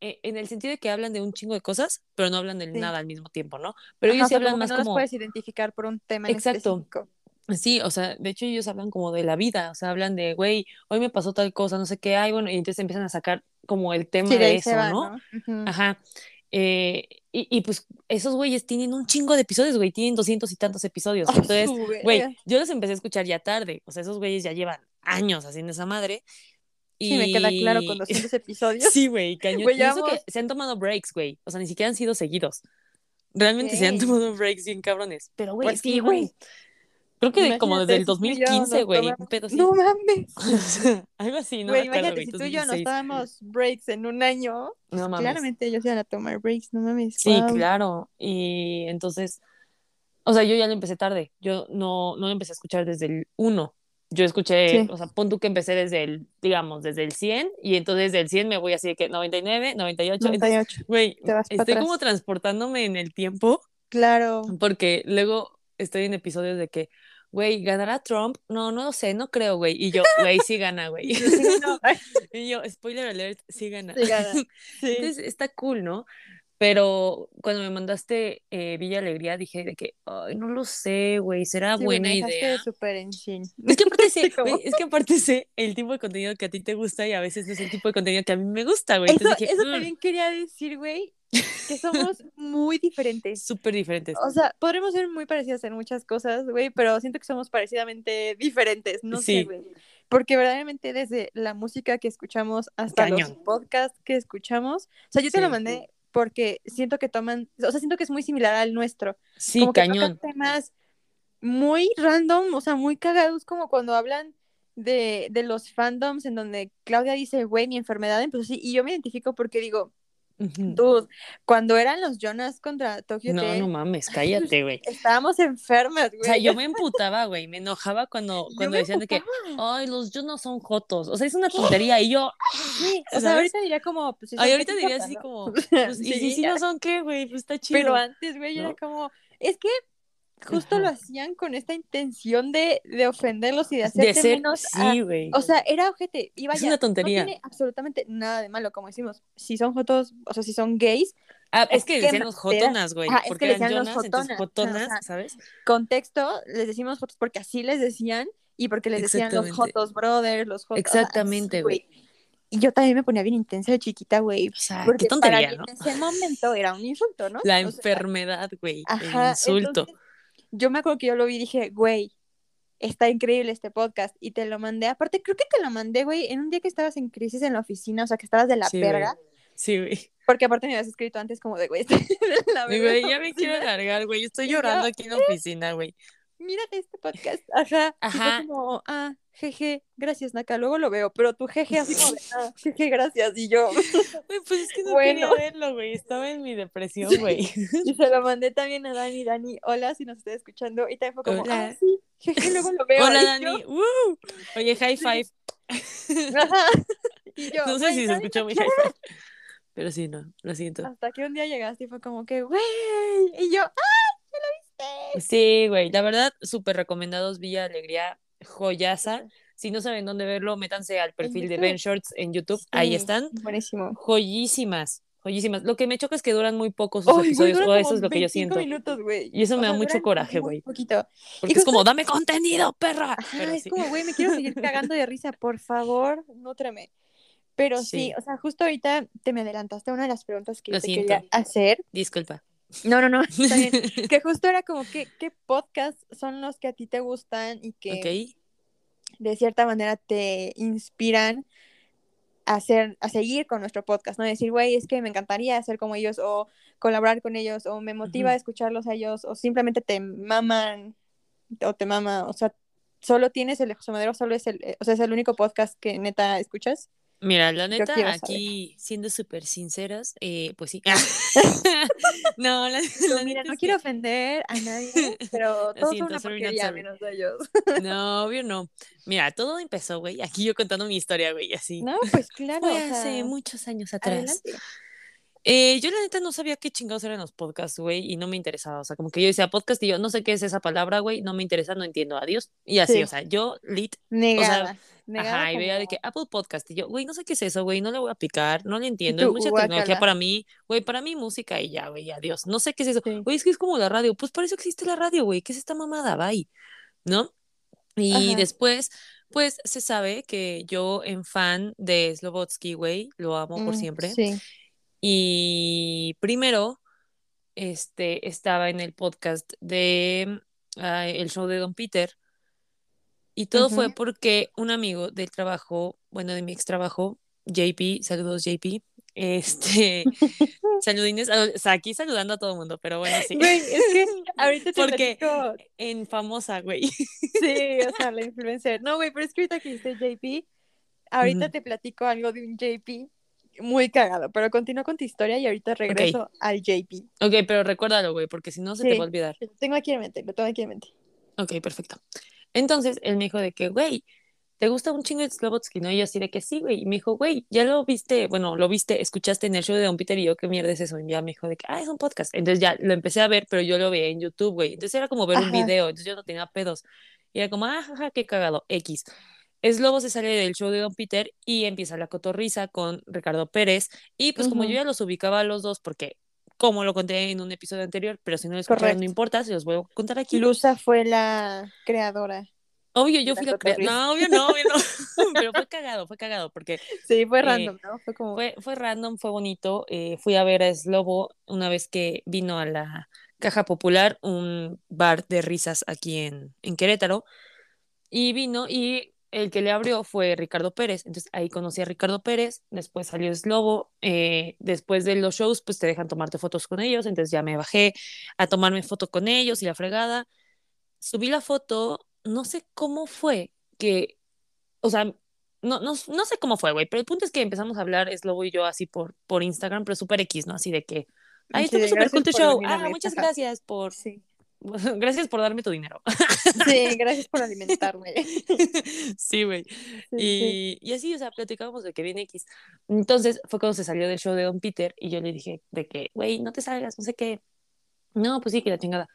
eh, en el sentido de que hablan de un chingo de cosas, pero no hablan de Sí. nada al mismo tiempo, ¿no? Pero Ajá, ellos sí hablan como más no los como, puedes identificar por un tema en Exacto. específico. Sí, o sea, de hecho ellos hablan como de la vida, o sea, hablan de, güey, hoy me pasó tal cosa, no sé qué, ay, bueno, y entonces empiezan a sacar como el tema Sí, de de eso, va, ¿no? ¿no? Ujú. Ajá. Eh, y, y pues esos güeyes tienen un chingo de episodios, güey, tienen doscientos y tantos episodios. Ah, <laughs> Entonces, güey, yo los empecé a escuchar ya tarde, o sea, esos güeyes ya llevan años haciendo esa madre. Y... Sí, me queda claro con 200 <laughs> episodios. Sí, güey, <laughs> cañón. Güey, y eso que se han tomado breaks, güey. O sea, ni siquiera han sido seguidos. Realmente se han tomado breaks bien cabrones. Pero, güey, Pues es sí, güey. Creo que como desde el si tú y yo 2015, nos güey. tomamos-. No mames. Algo así, ¿no? Güey, imagínate, si tú y yo nos 2016. dábamos <laughs> breaks en un año, No mames. claramente ellos iban a tomar breaks, no mames. Sí, claro. Y entonces, o sea, yo ya lo empecé tarde. Yo no, no lo empecé a escuchar desde el 1. Yo escuché, Sí. o sea, pon tú que empecé desde el, digamos, desde el 100 y entonces del 100 me voy así de que 99, 98. Entonces, 98. güey, estoy como transportándome en el tiempo Claro. porque luego estoy en episodios de que, güey, ¿ganará Trump? No, no lo sé, no creo, güey. Y yo, güey, sí gana, güey. <laughs> No, <laughs> Y yo, spoiler alert, sí gana. sí gana. <laughs> Sí. Entonces está cool, ¿no? Pero cuando me mandaste eh, Villa Alegría dije de que, ay, no lo sé, güey, será Sí, buena idea. en. Es que aparte sé, es que aparte sé el tipo de contenido que a ti te gusta y a veces no es el tipo de contenido que a mí me gusta, güey. Eso, Entonces dije, eso "Mm, también quería decir, güey, que somos muy diferentes. súper diferentes. O sea, podremos ser muy parecidas en muchas cosas, güey, pero siento que somos parecidamente diferentes, no Sí. sé, güey. Porque verdaderamente desde la música que escuchamos hasta los podcasts que escuchamos, o sea, yo te lo Sí. mandé porque siento que toman, o sea, siento que es muy similar al nuestro. Sí, como que cañón. temas muy random, o sea, muy cagados, como cuando hablan de, de los fandoms en donde Claudia dice, güey, mi enfermedad empezó así, y yo me identifico porque digo, Dude, cuando eran los Jonas contra Tokyo No, no mames, <laughs> cállate, güey. estábamos enfermas, güey. O sea, yo me emputaba, güey, me enojaba cuando, <laughs> Yo cuando decían de que, ay, los yo no son jotos. O sea, es una tontería. Y yo, Sí, o sea, ¿sabes? ahorita diría como, pues sí ay, ahorita diría así ¿no? como, <laughs> pues, y si, Sí, si no son qué, güey, pues está chido. Pero antes, güey, era ¿no? como, es que justo lo hacían con esta intención de, de ofenderlos y de de hacerte ser, menos sí, güey. O sea, era ojete. Y vaya, una tontería. No tiene absolutamente nada de malo, como decimos. Si son fotos, o sea, si son gays, Ah, es es que que decían los jotonas, güey. Ajá, es que Porque le decían los jotonas. ¿sabes? contexto, les decimos fotos porque así les decían y porque les decían los. Jotos Brothers, los Jotos. Exactamente, güey. Y yo también me ponía bien intensa de chiquita, güey. O sea, Porque qué tontería, para ¿no? mí en ese momento era un insulto, ¿no? La O sea, enfermedad, güey. El insulto. entonces, yo me acuerdo que yo lo vi y dije, güey, está increíble este podcast. Y te lo mandé. Aparte, creo que te lo mandé, güey, en un día que estabas en crisis en la oficina, o sea, que estabas de la Sí, güey. Sí, güey. Porque aparte me habías escrito antes como de, güey, <laughs> la verga güey, ya me quiero largar, güey. Estoy llorando aquí en la oficina, güey. Mírate este podcast. Ajá. Y Ajá. fue como, ah, jeje, gracias, Naka. Luego lo veo, pero tu jeje <laughs> así como de, ah, jeje, gracias. Y yo, <laughs> Güey, pues es que no Bueno. quería verlo, güey. Estaba en mi depresión, güey. y se lo mandé también a Dani. Dani, hola, si nos está escuchando. Y también fue como, Hola. ah, sí, jeje, luego lo veo. Hola, Y Dani. yo, ¡Woo! Oye, high five. Ajá. <laughs> Y yo, No sé "Güey, si se escuchó mi high five. Pero sí, no. Lo siento. Hasta que un día llegaste y fue como que, güey. Y yo, ¡ah! <laughs> Sí, güey. La verdad, súper recomendados. Villa Alegría, joyaza. Si no saben dónde verlo, métanse al perfil de. Ben Shorts en YouTube. Ahí están. Buenísimo. Joyísimas. Joyísimas. Lo que me choca es que duran muy pocos sus episodios. duran o eso es lo que yo 25 siento. minutos, güey. Y eso O me da mucho coraje, güey. poquito. Porque es justo- como, dame contenido, perra. Ajá, Pero es sí. como, güey, me quiero seguir cagando de risa, por favor, nútreme. Pero sí. Sí. o sea, justo ahorita te me adelantaste a una de las preguntas que Lo te siento. quería hacer. Disculpa. No, no, no, <laughs> está bien. que justo era como, ¿qué, ¿qué podcasts son los que a ti te gustan y que de cierta manera te inspiran a, hacer, a seguir con nuestro podcast? ¿no? Decir, güey, es que me encantaría hacer como ellos o colaborar con ellos o me motiva a escucharlos a ellos o simplemente te maman o te mama, o sea, solo tienes el José Madero, solo es el, eh, o sea, es el único podcast que neta escuchas. Mira, la neta, saber. aquí, siendo súper sinceras, eh, pues sí. <laughs> no, <laughs> la, mira, neta no es quiero que- ofender a nadie, pero todos siento, son una porquería, menos ellos. No, obvio no. Mira, todo empezó, güey. Aquí yo contando mi historia, güey, así. No, pues claro, Fue o hace sea, muchos años atrás. Eh, yo la neta no sabía qué chingados eran los podcasts, güey, y no me interesaba. O sea, como que yo decía podcast y yo no sé qué es esa palabra, güey, no me interesa, no entiendo. Adiós. Y así, Sí. o sea, yo lit Negada. Ajá, y veía de que Apple Podcast, y yo, güey, no sé qué es eso, güey, no le voy a picar, no le entiendo, es mucha tecnología para mí, güey, para mí música y ya, güey, adiós, no sé qué es eso, Sí. güey, es que es como la radio, pues por eso existe la radio, güey, ¿qué es esta mamada? Bye, ¿no? Y Ajá. después, pues se sabe que yo en fan de Slobotsky, güey, lo amo por Mm, siempre, Sí. y primero, este, estaba en el podcast de ah, el show de Don Peter. Y todo fue Ujú. porque un amigo del trabajo, bueno, de mi ex trabajo, JP, saludos JP, este, <laughs> saludines, o sea, aquí saludando a todo el mundo, pero bueno, sí. Güey, es que <laughs> ahorita te Porque platico, en famosa, güey. sí, <laughs> o sea, la influencer. No, güey, pero es que ahorita que dice JP, ahorita te platico algo de un JP muy cagado, pero continúa con tu historia y ahorita regreso al JP. Ok, pero recuérdalo, güey, porque si no se te va a olvidar. Lo tengo aquí en mente, lo tengo aquí en mente. Ok, perfecto. Entonces, él me dijo de que, güey, ¿te gusta un chingo de Slobotsky? ¿No? Y yo así de que sí, güey. Y me dijo, güey, ya lo viste, bueno, lo viste, escuchaste en el show de Don Peter y yo, ¿qué mierda es eso? Y ya me dijo de que, ah, es un podcast. Entonces ya lo empecé a ver, pero yo lo veía en YouTube, güey. Entonces era como ver un Ajá. video, entonces yo no tenía pedos. Y era como, ah, jaja, qué cagado, X. Slobo se sale del show de Don Peter y empieza la cotorriza con Ricardo Pérez. Y pues como yo ya los ubicaba a los dos, porque como lo conté en un episodio anterior, pero si no lo escucharon, no importa, se los voy a contar aquí. Lusa fue la creadora. Obvio, yo fui la crea- cotorriza. No, obvio no, obvio no. <laughs> <laughs> Pero fue cagado, fue cagado, porque Sí, fue Eh, random, ¿no? Fue como. fue, fue random, fue bonito. Eh, fui a ver a Slobo una vez que vino a la Caja Popular, un bar de risas aquí en, en Querétaro. Y vino y el que le abrió fue Ricardo Pérez. Entonces ahí conocí a Ricardo Pérez, después salió Slobo. eh, después de los shows, pues te dejan tomarte fotos con ellos. Entonces ya me bajé a tomarme foto con ellos y la fregada. Subí la foto, no sé cómo fue que, o sea, no, no, no sé cómo fue, güey, pero el punto es que empezamos a hablar, es Lobo y yo, así por, por Instagram, pero súper X, ¿no? Así de que, ahí estuvo súper cool tu show. Ah, muchas gracias por, Sí. <laughs> gracias por darme tu dinero. Sí, gracias por alimentarme. <laughs> sí, güey. Sí, Y, y así, o sea, platicábamos de que viene X. Entonces fue cuando se salió del show de Don Peter y yo le dije de que, güey, no te salgas, no sé qué. No, pues sí, que la chingada.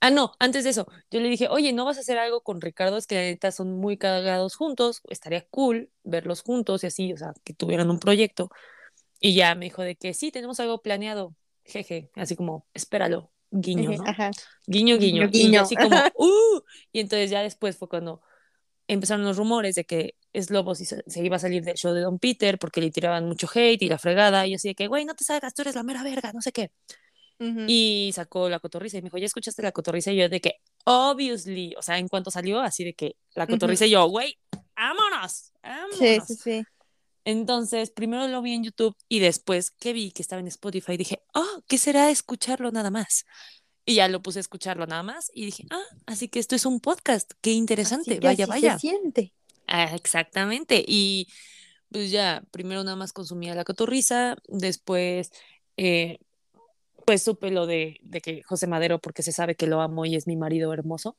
Ah, no, antes de eso, yo le dije, oye, ¿no vas a hacer algo con Ricardo? Es que la neta son muy cagados juntos, estaría cool verlos juntos y así, o sea, que tuvieran un proyecto. Y ya me dijo de que sí, tenemos algo planeado, jeje, así como, espéralo, guiño, ¿no? Ajá. Guiño, guiño. Guiño, así como, ¡uh! Y entonces ya después fue cuando empezaron los rumores de que Slobo se, se iba a salir del show de Don Peter porque le tiraban mucho hate y la fregada. Y así de que, güey, no te salgas, tú eres la mera verga, no sé qué. Y sacó la cotorriza y me dijo, ¿ya escuchaste la cotorriza? Y yo de que, obviously, o sea, en cuanto salió, así de que la cotorriza y yo, güey, vámonos, vámonos. Sí, sí, sí. Entonces, primero lo vi en YouTube y después que vi que estaba en Spotify, dije, oh, ¿qué será escucharlo nada más? Y ya lo puse a escucharlo nada más y dije, ah, así que esto es un podcast, qué interesante, Así que vaya, así vaya. Se siente. Ah, exactamente. Y pues ya, primero nada más consumía la cotorriza, después eh, pues supe lo de, de que José Madero, porque se sabe que lo amo y es mi marido hermoso.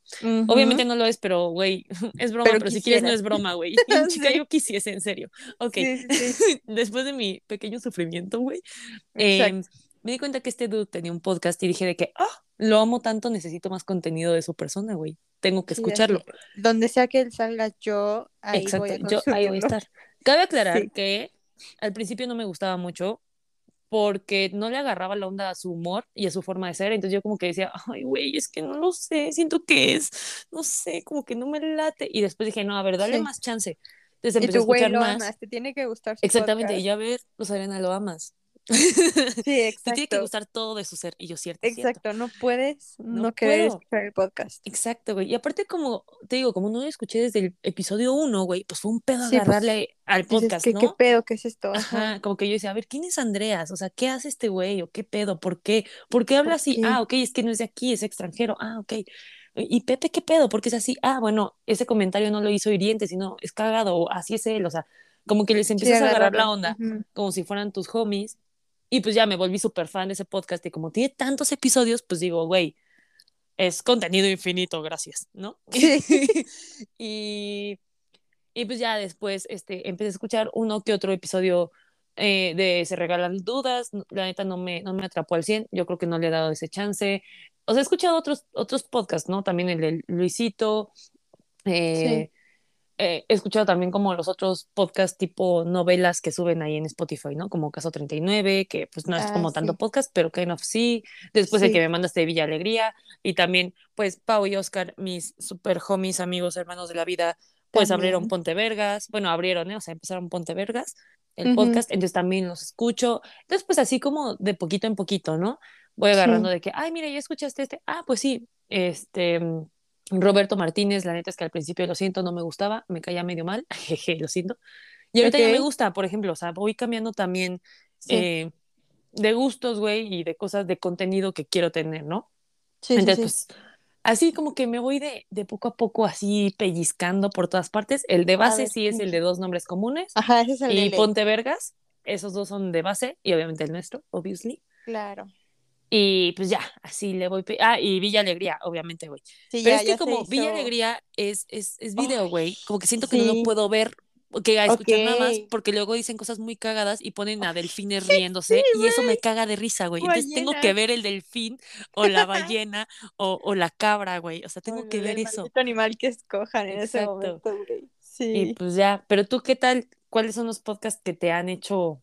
Obviamente no lo es, pero güey, <laughs> es broma, pero, Pero si quieres no es broma, güey. <laughs> <laughs> Chica, Sí. yo quisiese, en serio. Ok, Sí, sí, después de mi pequeño sufrimiento, güey, eh, me di cuenta que este dude tenía un podcast y dije de que, ah, lo amo tanto, necesito más contenido de su persona, güey. Tengo que escucharlo. Donde sea que él salga, yo ahí Exacto, voy a yo ahí voy a estar. Cabe aclarar que al principio no me gustaba mucho porque no le agarraba la onda a su humor y a su forma de ser, entonces yo como que decía, ay, güey, es que no lo sé, siento que es, no sé, como que no me late, y después dije, no, a ver, dale Sí. más chance. Entonces Y empecé a tu güey escuchar lo más. amas, te tiene que gustar su Exactamente, y podcast. ya ver, pues Arena lo amas. <laughs> Sí, Te exacto. tiene que gustar todo de su ser, y yo cierto, cierto. Exacto, no puedes no, No querer escuchar el podcast. Exacto, güey. Y aparte, como te digo, como no lo escuché desde el episodio uno, güey, pues fue un pedo Sí, pues, agarrarle al Dices, podcast, ¿qué, ¿no? ¿qué pedo? ¿Qué es esto? Ajá. Ajá, como que yo decía, a ver, ¿quién es Andreas? O sea, ¿qué hace este güey? ¿O qué pedo? ¿Por qué? ¿Por qué habla ¿Por así? qué? Ah, ok, es que no es de aquí, es extranjero. Ah, ok. ¿Y Pepe qué pedo? ¿Por qué es así? Ah, bueno, ese comentario no lo hizo hiriente, sino es cagado, o así es él. O sea, como que les Sí, empiezas a agarrar la onda, como si fueran tus homies. Y pues ya me volví súper fan de ese podcast. Y como tiene tantos episodios, pues digo, güey, es contenido infinito, gracias, ¿no? <laughs> Sí. <laughs> y, y pues ya después este, empecé a escuchar uno que otro episodio eh, de Se Regalan Dudas. La neta no me, no me atrapó al 100. Yo creo que no le he dado ese chance. O sea, he escuchado otros, otros podcasts, ¿no? También el de Luisito. eh, eh, he escuchado también como los otros podcasts tipo novelas que suben ahí en Spotify, ¿no? Como Caso 39, que pues no es Ah, como tanto sí. podcast, pero kind of sí. Después el Sí. que me mandaste de Villa Alegría. Y también, pues, Pau y Oscar, mis super homies, amigos, hermanos de la vida, pues abrieron También. Ponte Vergas. Bueno, abrieron, ¿eh? O sea, empezaron Ponte Vergas, el Ujú. podcast. Entonces también los escucho. Entonces, pues así como de poquito en poquito, ¿no? Voy Sí. agarrando de que, ay, mira, ya escuchaste este. Ah, pues sí. Este. Roberto Martínez, la neta es que al principio lo siento, no me gustaba, me caía medio mal, <laughs> jeje, lo siento. Y ahorita ya me gusta, por ejemplo, o sea, voy cambiando también Sí. eh, de gustos, güey, y de cosas de contenido que quiero tener, ¿no? Sí, Entonces, sí. pues, así como que me voy de, de poco a poco así pellizcando por todas partes. El de base sí es el de dos nombres comunes. Ajá, ese es el de Y. Ponte Vergas, esos dos son de base, y obviamente el nuestro, obviously. Claro. Y pues ya, así le voy. Ah, y Villa Alegría, obviamente, güey. Sí, Pero ya, es que como Villa Alegría es, es, es video, güey, como que siento que no lo puedo ver, que a escuchar nada más, porque luego dicen cosas muy cagadas y ponen a delfines <laughs> riéndose y eso me caga de risa, güey. Entonces tengo que ver el delfín o la <laughs> ballena o, o la cabra, güey. O sea, tengo que el ver eso. maldito animal que escojan en ese Exacto. momento, güey. Y Sí. pues ya, pero tú, ¿qué tal? ¿Cuáles son los podcasts que te han hecho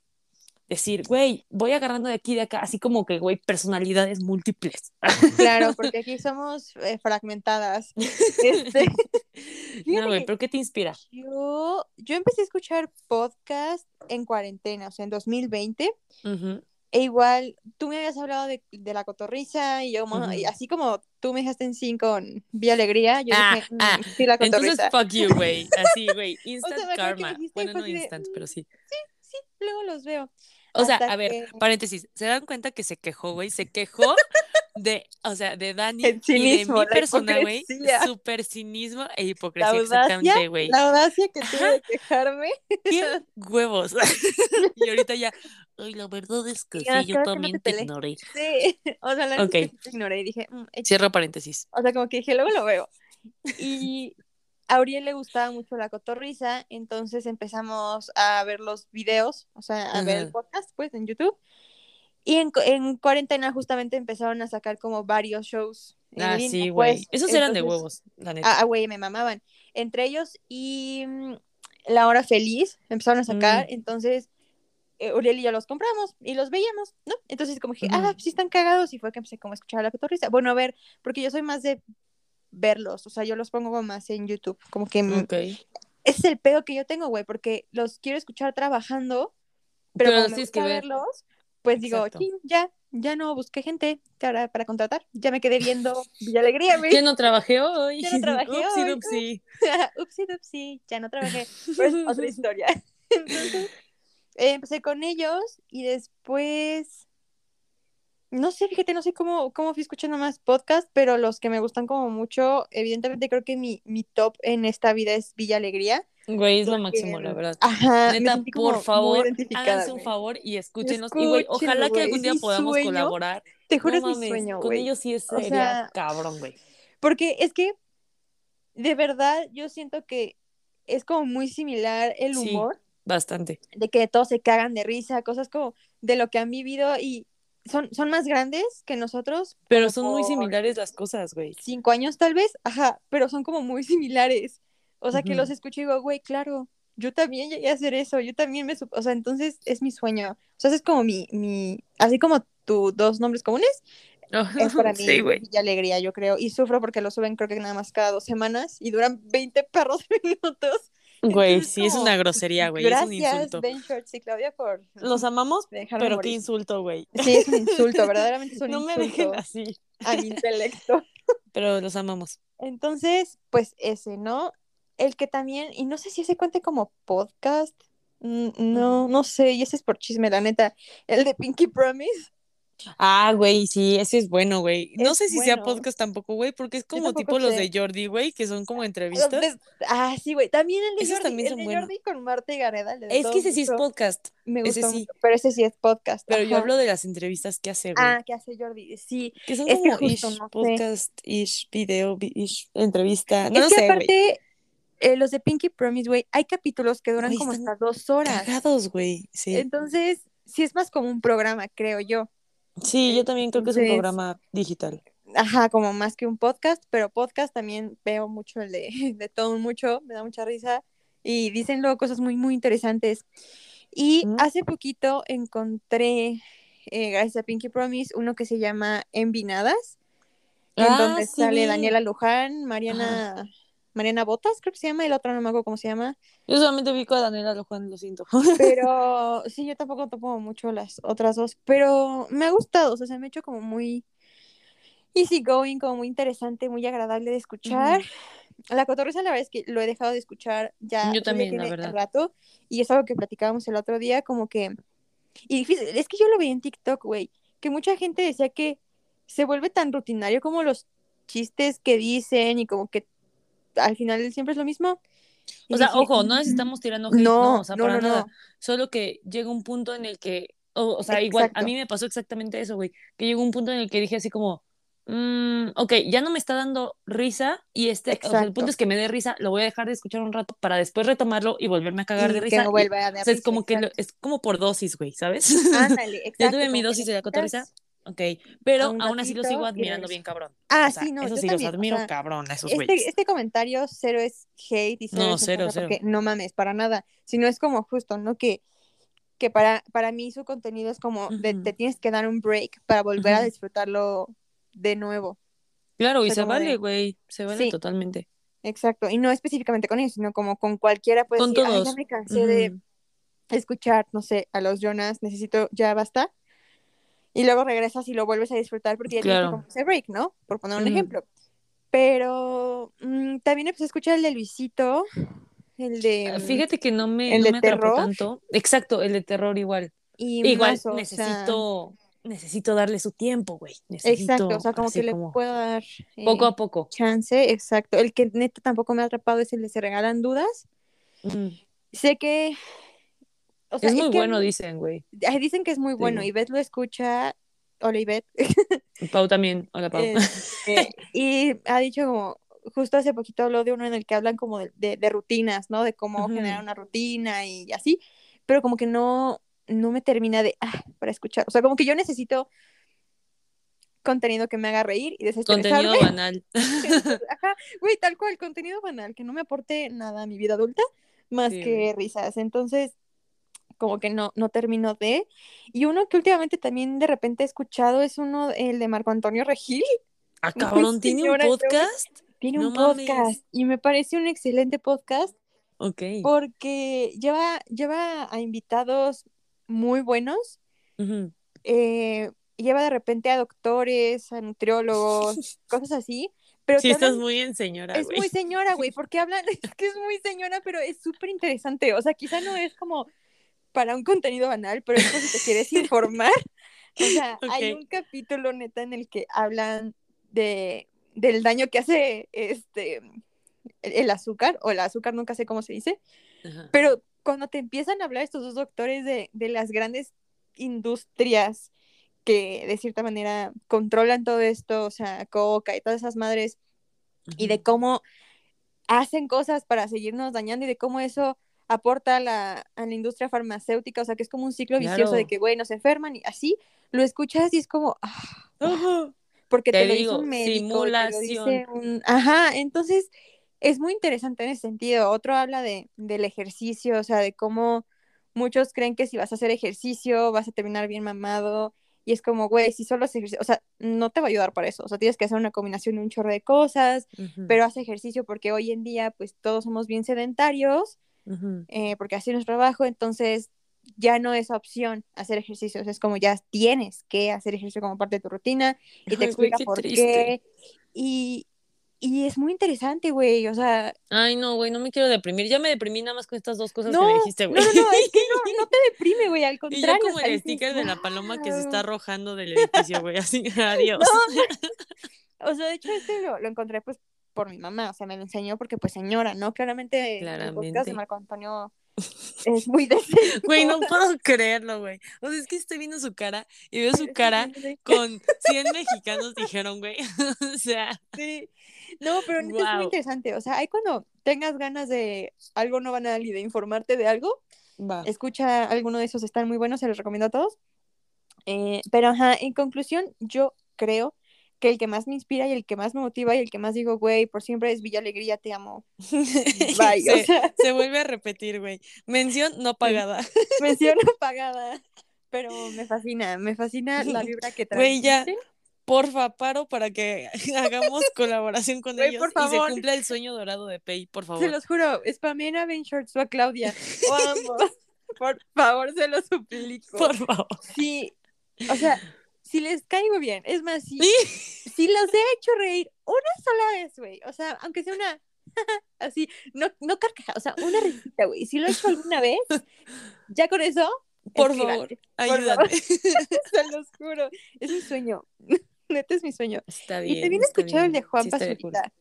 decir, güey, voy agarrando de aquí de acá, así como que, güey, personalidades múltiples? Claro, porque <laughs> aquí somos eh, fragmentadas. <laughs> Este, <laughs> No, güey, pero ¿qué te inspira? yo, yo empecé a escuchar podcast en cuarentena, o sea, en 2020. Ujú. E igual, tú me habías hablado de, de la cotorriza y yo, como- Ujú. y así como tú me dejaste en sí con Vía Alegría, yo Ah, dije, "Mm, ah, sí, la Entonces, cotorriza. fuck you, güey. Así, güey. Instant karma. dijiste Bueno, no de, instant, pero sí. Sí, luego los veo. O sea, a ver, que- paréntesis, ¿se dan cuenta que se quejó, güey? Se quejó de, o sea, de Dani El y de cinismo, mi persona, güey, súper cinismo e La hipocresía, audacia, exactamente, güey. la audacia que tuve de quejarme. ¡Qué <laughs> huevos! <laughs> y ahorita ya, ay, la verdad es que sí, yo no también te ignoré. Sí, <laughs> o sea, la es que te ignoré y dije, "Mm, X". Cierro paréntesis. o sea, como que dije, luego lo veo. Y a Auriel le gustaba mucho la cotorriza, entonces empezamos a ver los videos, o sea, a ver el podcast, pues, en YouTube. Y en, cu- en cuarentena justamente empezaron a sacar como varios shows Ah, línea, sí, güey. pues. Esos eran de huevos, la neta. Ah, güey, me mamaban. Entre ellos y mm, La Hora Feliz empezaron a sacar, Mm. entonces eh, Uriel y yo los compramos y los veíamos, ¿no? Entonces como dije, Ujú. ah, sí están cagados y fue que empecé como a escuchar la cotorrisa. Bueno, a ver, porque yo soy más de verlos, o sea, yo los pongo más en YouTube, como que mm, Ok. ese es el pedo que yo tengo, güey, porque los quiero escuchar trabajando, pero, Pero como me que verlos, pues digo, Exacto. "Chin, ya, ya no busqué gente para, para contratar, ya me quedé viendo <laughs> Villa Alegría, güey. ¿Quién no trabajé hoy? Ya no trabajé Upsi, hoy. <laughs> Upsi dupsi, ya no trabajé. Otra <laughs> historia. Entonces, eh, empecé con ellos y después. No sé, fíjate, no sé cómo, cómo fui escuchando más podcast, pero los que me gustan como mucho, evidentemente creo que mi, mi top en esta vida es Villa Alegría. Güey, es lo máximo, la verdad. Ajá, Neta, por favor, háganse un favor y escúchenos. Y, güey, ojalá que algún es día podamos sueño. colaborar. Te juro No es mi sueño, con ellos sí O sería sea, cabrón, güey. Porque es que, de verdad, yo siento que es como muy similar el Sí. humor. Bastante. de que todos se cagan de risa, cosas como de lo que han vivido y son, son más grandes que nosotros. Pero son muy similares las cosas, güey. Cinco años tal vez, ajá, pero son como muy similares. O sea, que Ujú. los escucho y digo, güey, claro, yo también llegué a hacer eso, yo también me... sup-". O sea, entonces es mi sueño. O sea, es como mi, mi, así como tus dos nombres comunes, es para <laughs> mí Sí. Villa Alegría, yo creo. Y sufro porque lo suben creo que nada más cada dos semanas y duran 20 perros <laughs> minutos. Güey, sí, es una grosería, güey. Es un Gracias, insulto. Ben Shorts y Claudia, por Los amamos, pero qué insulto, güey. Sí, es un insulto, verdaderamente es un <laughs> No me insulto dejen así. a mi <laughs> intelecto. Pero los amamos. Entonces, pues ese, ¿no? El que también, y no sé si ese cuente como podcast, no, no sé, y ese es por chisme, la neta, el de Pinky Promise. Ah, güey, sí, ese es bueno, güey. No Es sé si sea podcast tampoco, güey, porque es como tipo los de Jordi, güey, que son como entrevistas. Ah, sí, güey, también el de Esos Jordi, también el de. Jordi con Marta y Gareda. Es que ese sí es podcast, Me ese gustó sí. mucho, pero ese sí es podcast. pero yo hablo de las entrevistas que hace, güey. Ah, que hace Jordi, sí. que son como justo, ish, no sé. podcast, ish, video, vi- ish, entrevista. No es que sé, güey. aparte, eh, los de Pinky Promise, güey, hay capítulos que duran como hasta dos horas. Cagados, güey. Sí. Entonces, sí es más como un programa, creo yo. Sí, yo también creo que es un programa digital. Ajá, como más que un podcast, pero podcast también veo mucho el de, <laughs> de todo mucho, me da mucha risa y dicen luego cosas muy, muy interesantes. Y Mm. hace poquito encontré, eh, gracias a Pinky Promise, uno que se llama Envinadas, en Ah, donde sí sale. Daniela Luján, Mariana, Mariana Botas, creo que se llama, y el otro no me acuerdo cómo se llama. Yo solamente vi con Daniela Luján, lo siento. <laughs> Pero sí, yo tampoco topo mucho las otras dos, pero me ha gustado, o sea, se me ha hecho como muy easy going, como muy interesante, muy agradable de escuchar. La cotorrisa, la verdad es que lo he dejado de escuchar ya, Yo también, la tiene verdad. rato, y es algo que platicábamos el otro día, como que, y difícil, es que yo lo veía en TikTok, güey, que mucha gente decía que se vuelve tan rutinario como los chistes que dicen y como que al final siempre es lo mismo. Y O sea, dije, ojo, no "Mm, estamos tirando hate, no, no, o sea, no, para no, nada. Solo que llega un punto en el que, o, o sea, igual, a mí me pasó exactamente eso, güey, que llegó un punto en el que dije así como, mm, ok, ya no me está dando risa y este, o sea, el punto es que me dé risa, lo voy a dejar de escuchar un rato para después retomarlo y volverme a cagar y de risa. no y- vuelva a dar o sea, es como que lo- es como por dosis, güey, ¿sabes? Ándale, exacto. <laughs> ya tuve mi dosis de la cotorriza, ok, pero un aún así los sigo y admirando bien cabrón. Ah, O sea, sí, no, eso yo sí también, los o admiro sea, cabrón a esos güeyes. Este, este comentario cero es hate y cero No, es cero, cero. porque no mames, para nada, sino es como justo, ¿no? Que, que para, para mí su contenido es como de, te tienes que dar un break para volver a disfrutarlo de nuevo. Claro, y sea, se vale, güey, se vale Sí. totalmente. Exacto, y no específicamente con ellos, sino como con cualquiera puedes Con decir, "Ay, ya todos. me cansé de escuchar, no sé, a los Jonas, necesito, ya basta. Y luego regresas y lo vuelves a disfrutar porque ya tienes Claro. como ese break, ¿no? Por poner un Ujú. ejemplo. Pero mm, también empecé a escuchar el de Luisito, el de... Ah, mm, Fíjate que no me, el no de me terror. tanto. Exacto, el de terror igual. y Igual Mazo, o sea, necesito necesito darle su tiempo, güey. Necesito Exacto, o sea, como que le como puedo dar poco eh, a poco. chance, exacto. El que neta tampoco me ha atrapado es el de Se Regalan Dudas. Mm. Sé que... O sea, es muy que bueno, dicen, güey. dicen que es muy bueno. Digo. Ivette lo escucha. Hola, Ivette. <laughs> Pau también. Hola, Pau. Este, <laughs> y ha dicho como, justo hace poquito habló de uno en el que hablan como de, de- de rutinas, ¿no? De cómo Ujú. generar una rutina y así, pero como que no, no me termina de, ah, para escuchar. O sea, como que yo necesito contenido que me haga reír y desestresarme. Contenido banal. <laughs> Ajá, güey, tal cual, contenido banal, que no me aporte nada a mi vida adulta, más Sí, que risas. Entonces, como que no, no termino de. Y uno que últimamente también de repente he escuchado es uno, el de Marco Antonio Regil. <laughs> Ah, <laughs> cabrón, ¿tiene un señora, podcast? Tiene No un mames. podcast y me parece un excelente podcast Ok. porque lleva, lleva a invitados muy buenos. Eh, lleva de repente a doctores, a nutriólogos, <laughs> cosas así. Pero Sí, estás muy en señora, es muy señora, güey, porque hablan, es que es muy señora, pero es súper interesante. O sea, quizá no es como para un contenido banal, pero es si te quieres informar. <laughs> O sea, hay Ok. un capítulo neta en el que hablan de, del daño que hace este el, azúcar, o el azúcar, nunca sé cómo se dice, Ajá. pero cuando te empiezan a hablar estos dos doctores de, de las grandes industrias que de cierta manera controlan todo esto, o sea, coca y todas esas madres, y de cómo hacen cosas para seguirnos dañando y de cómo eso aporta a la, a la industria farmacéutica, o sea, que es como un ciclo vicioso de que, güey, nos enferman y así, lo escuchas y es como, ah, porque te, Te lo dice digo, un médico, te lo dice un... Ajá, entonces es muy interesante en ese sentido. Otro habla de, del ejercicio, o sea, de cómo muchos creen que si vas a hacer ejercicio vas a terminar bien mamado. Y es como, güey, si solo haces ejercicio, o sea, no te va a ayudar para eso. O sea, tienes que hacer una combinación de un chorro de cosas, pero haz ejercicio porque hoy en día, pues todos somos bien sedentarios, Eh, porque así es nuestro trabajo, entonces ya no es opción hacer ejercicios, es como ya tienes que hacer ejercicio como parte de tu rutina y te Ay, güey, explica qué por triste. qué. Y, y es muy interesante, güey, o sea, Ay, no, güey, no me quiero deprimir. Ya me deprimí nada más con estas dos cosas no, que me dijiste, no, güey. no, no, es que no, <laughs> no te deprime, güey, al Y contrario. yo como el sticker de la paloma que se está arrojando del edificio, güey, así, <laughs> adiós. <laughs> O sea, de hecho, este lo, lo encontré pues por mi mamá, o sea, me lo enseñó porque pues señora, ¿no? Claramente el podcast Claramente. de Marco Antonio <laughs> es muy decente. Güey, no puedo creerlo, güey. O sea, es que estoy viendo su cara y veo su cara con 100 mexicanos dijeron, güey. <laughs> o sea, Sí. No, pero neta es muy interesante. O sea, ahí cuando tengas ganas de algo no banal y de informarte de algo, va. escucha alguno de esos, están muy buenos, se los recomiendo a todos. Eh, pero ajá, en conclusión, yo creo que el que más me inspira y el que más me motiva y el que más digo, güey, por siempre es Villa Alegría, te amo. <laughs> <laughs> Bye. se, O sea, se vuelve a repetir, güey. Mención no pagada. <laughs> mención apagada. Pero me fascina, me fascina la vibra que trae. Güey, ya. Porfa, paro para que hagamos colaboración con Güey, ellos por y se favor. cumpla el sueño dorado de Pei, por Se favor. los juro, spamen a Ben Shorts o a Claudia o ambos. Por favor, se los suplico. Por favor. Sí, o sea, si les caigo bien, es más, si, si los he hecho reír una sola vez, güey, o sea, aunque sea una, <laughs> así, no, no carcajada, o sea, una risita, güey, si lo he hecho alguna vez, ya con eso, Por favor, ayúdate. <laughs> se los juro, es mi sueño, <laughs> neta es mi sueño. Está bien. y también he escuchado el de Juan Sí, estaría cool. Pazurita.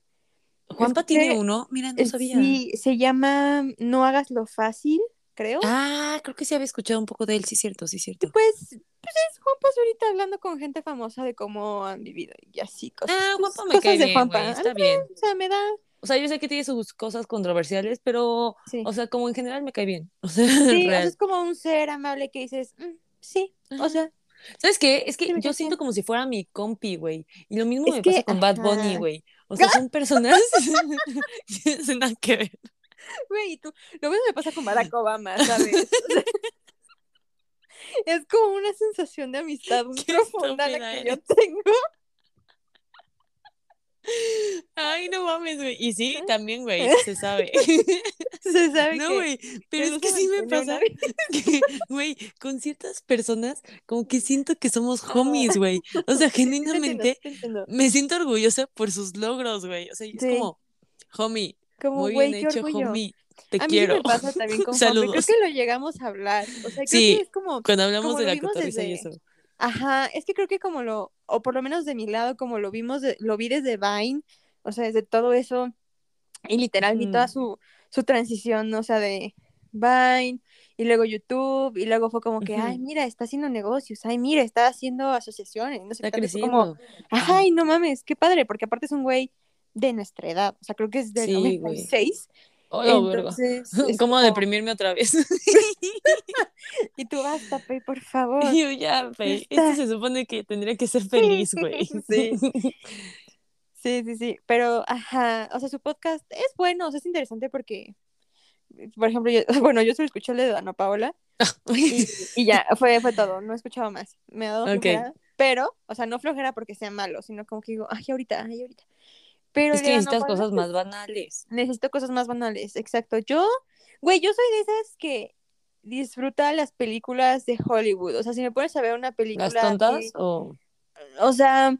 Juanpa tiene uno. Mira, no Eh, sabía. Sí, se llama No hagas lo fácil, creo. Ah, creo que sí había escuchado un poco de él, sí, cierto, sí, cierto. Pues, pues es Juan Pazurita hablando con gente famosa de cómo han vivido y así cosas. Ah, Juanpa me cosas cae de bien, Juanpa. está bien. O sea, me da. O sea, yo sé que tiene sus cosas controversiales, pero, Sí. o sea, como en general me cae bien. <laughs> O sea, Sí, o sea, real. es como un ser amable que dices, "Mm, sí, o sea, ¿Sabes qué? Es que Sí, yo siento bien. como si fuera mi compi, güey. Y lo mismo Es me que, pasa con Bad Bunny, güey. O sea, son <laughs> personas. <laughs> nada que ver. Güey, y tú, lo mismo me pasa con Barack <laughs> Obama, ¿sabes? <laughs> Es como una sensación de amistad muy <laughs> profunda la que yo tengo. Ay, no mames, güey. Y sí, también, güey, se sabe. Se sabe No, güey, pero es que sí me pasa que, güey, con ciertas personas, como que siento que somos homies, güey. O sea, genuinamente me siento orgullosa por sus logros, güey. O sea, es como, homie, Como, muy güey, bien qué hecho, orgullo. homie. Te a mí quiero. sí me pasa también <laughs> con y Creo Saludos. que lo llegamos a hablar. O sea, creo Sí, que es como, Cuando hablamos como de la cotorriza y desde- eso. Ajá, es que creo que como lo, o por lo menos de mi lado, como lo vimos, de- lo vi desde Vine, o sea, desde todo eso, y literal vi toda Ujú. su, su transición, o sea, de Vine, y luego YouTube, y luego fue como que, ay, Ujú. mira, está haciendo negocios, ay, mira, está haciendo asociaciones, no sé Está y fue como, creciendo. ay, no mames, qué padre, porque aparte es un güey de nuestra edad, o sea, creo que es del Sí, güey. 96, Hola, verga. entonces, <laughs> es ¿Cómo como, deprimirme otra vez? <laughs> y tú basta, Pei, por favor, Y yo ya, esto se supone que tendría que ser feliz, güey. <laughs> Sí. Sí, sí, sí, pero, ajá, o sea, su podcast es bueno, o sea, es interesante porque, por ejemplo, yo, bueno, yo solo escuché el de Dana Paola y, y ya, fue, fue todo, no he escuchado más, me ha dado Ok. flojera, pero, o sea, no flojera porque sea malo, sino como que digo, ay, ahorita, ay, ahorita, pero Es que necesitas cosas más banales. necesito cosas más banales, exacto, yo, güey, yo soy de esas que disfruta las películas de Hollywood, o sea, si me pones a ver una ¿Las película tontas así, o...? o sea,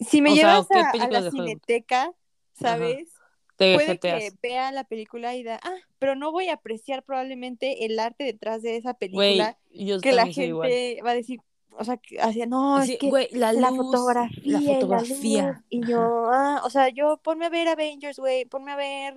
si me O llevas ¿qué a, la cineteca, ¿sabes? Te puede que vea la película y da, ah, pero no voy a apreciar probablemente el arte detrás de esa película yo que la igual. gente va a decir, o sea, que hacía, no, Así, es que güey, la la luz, fotografía, la y la luz, fotografía. y yo, ah, o sea, yo ponme a ver Avengers, güey, ponme a ver,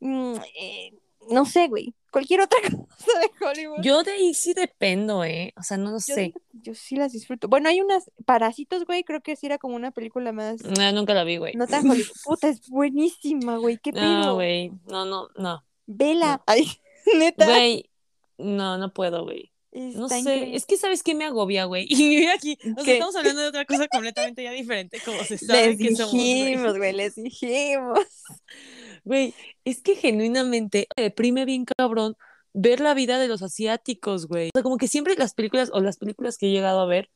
mm, eh, no sé, güey, cualquier otra <laughs> cosa de Hollywood. Yo de ahí sí dependo, ¿eh? O sea, no lo Yo sé. yo sí las disfruto. Bueno, hay unas Parásitos, güey, creo que sí era como una película más, No, nunca la vi, güey. no tan <laughs> Hollywood. Puta, es buenísima, güey, qué No, pedo. güey. No, no, no. Vela. <laughs> Ay, neta. Güey, no, no puedo, güey. No sé, increíble. es que sabes qué me agobia, güey. <laughs> Y mira aquí, o sea, estamos hablando de otra cosa completamente ya diferente, como se sabe Les que somos, güey. dijimos, güey, les dijimos. Güey, es que genuinamente me deprime bien cabrón ver la vida de los asiáticos, güey. O sea, como que siempre las películas o las películas que he llegado a ver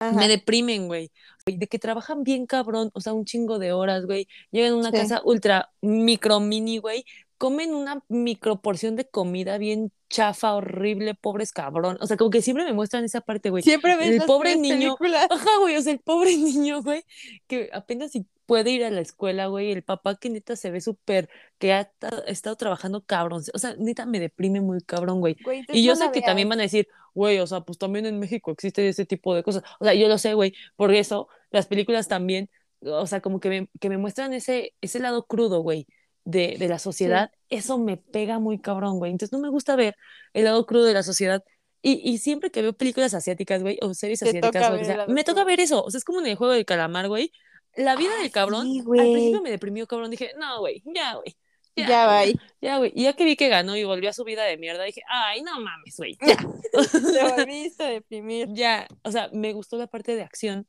Ajá. me deprimen, güey. Güey, De que trabajan bien cabrón, o sea, un chingo de horas, güey. Llegan a una Sí. casa ultra micro mini, güey. Comen una micro porción de comida bien chafa, horrible, pobres cabrón. O sea, como que siempre me muestran esa parte, güey. Siempre ves el las pobre niño- películas. <laughs> Ajá, güey, o sea, el pobre niño, güey, que apenas si puede ir a la escuela, güey, el papá que neta se ve súper, que ha ta- estado trabajando cabrón, o sea, neta me deprime muy cabrón, güey. Y yo sé que también van a decir, güey, o sea, pues también en México existe ese tipo de cosas. O sea, yo lo sé, güey, por eso las películas también, o sea, como que me, que me muestran ese, ese lado crudo, güey, de, de la sociedad, eso me pega muy cabrón, güey. Entonces no me gusta ver el lado crudo de la sociedad. Y, y siempre que veo películas asiáticas, güey, o series Te asiáticas, o sea, me toca ver eso. O sea, es como en el juego del calamar, güey. La vida Ah, del cabrón, sí, al principio me deprimió, cabrón. Dije, no, güey, ya, güey. Ya, bye. Ya, güey. Y ya que vi que ganó y volvió a su vida de mierda, dije, ay, no mames, güey. Ya. <laughs> Te <laughs> volviste a deprimir. ya, o sea, me gustó la parte de acción,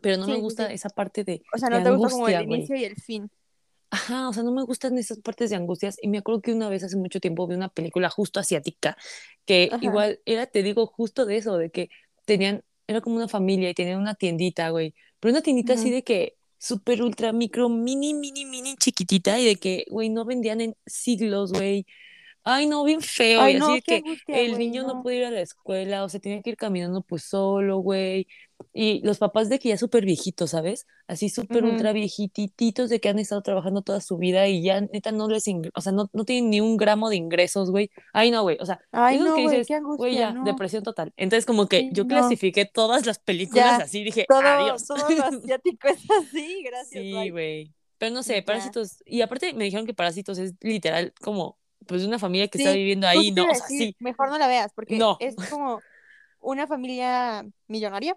pero no Sí, me sí, gusta sí. esa parte de, O sea, de no te gustó como el angustia, güey. inicio y el fin. Ajá, o sea, no me gustan esas partes de angustias. Y me acuerdo que una vez hace mucho tiempo vi una película justo asiática, que Ajá. igual era, te digo, justo de eso, de que tenían, era como una familia y tenían una tiendita, güey. Pero una tiendita así de que súper ultra micro, mini, mini, mini chiquitita y de que, güey, no vendían en siglos, güey. Ay, no, bien feo. Ay, y así no, de que angustia, el güey, niño no. no. puede ir a la escuela, o sea, tenía que ir caminando pues solo, güey. Y los papás de que ya súper viejitos, ¿sabes? Así súper Ujú. ultra viejititos de que han estado trabajando toda su vida y ya neta no les, o sea, no, no tienen ni un gramo de ingresos, güey. Ay, no, güey, o sea, Ay, no, que dices, güey, ya, no. depresión total. Entonces como que Sí, yo no. clasifiqué todas las películas Ya, así, dije, Todo, adiós. todo lo asiático es así, <laughs> gracias, Sí, güey. Pero no sé, Ya. Parásitos. Y aparte me dijeron que Parásitos es literal como, pues, una familia que está Sí, viviendo justo ahí, ¿no? O sea, sí. Mejor no la veas, porque es como una familia millonaria,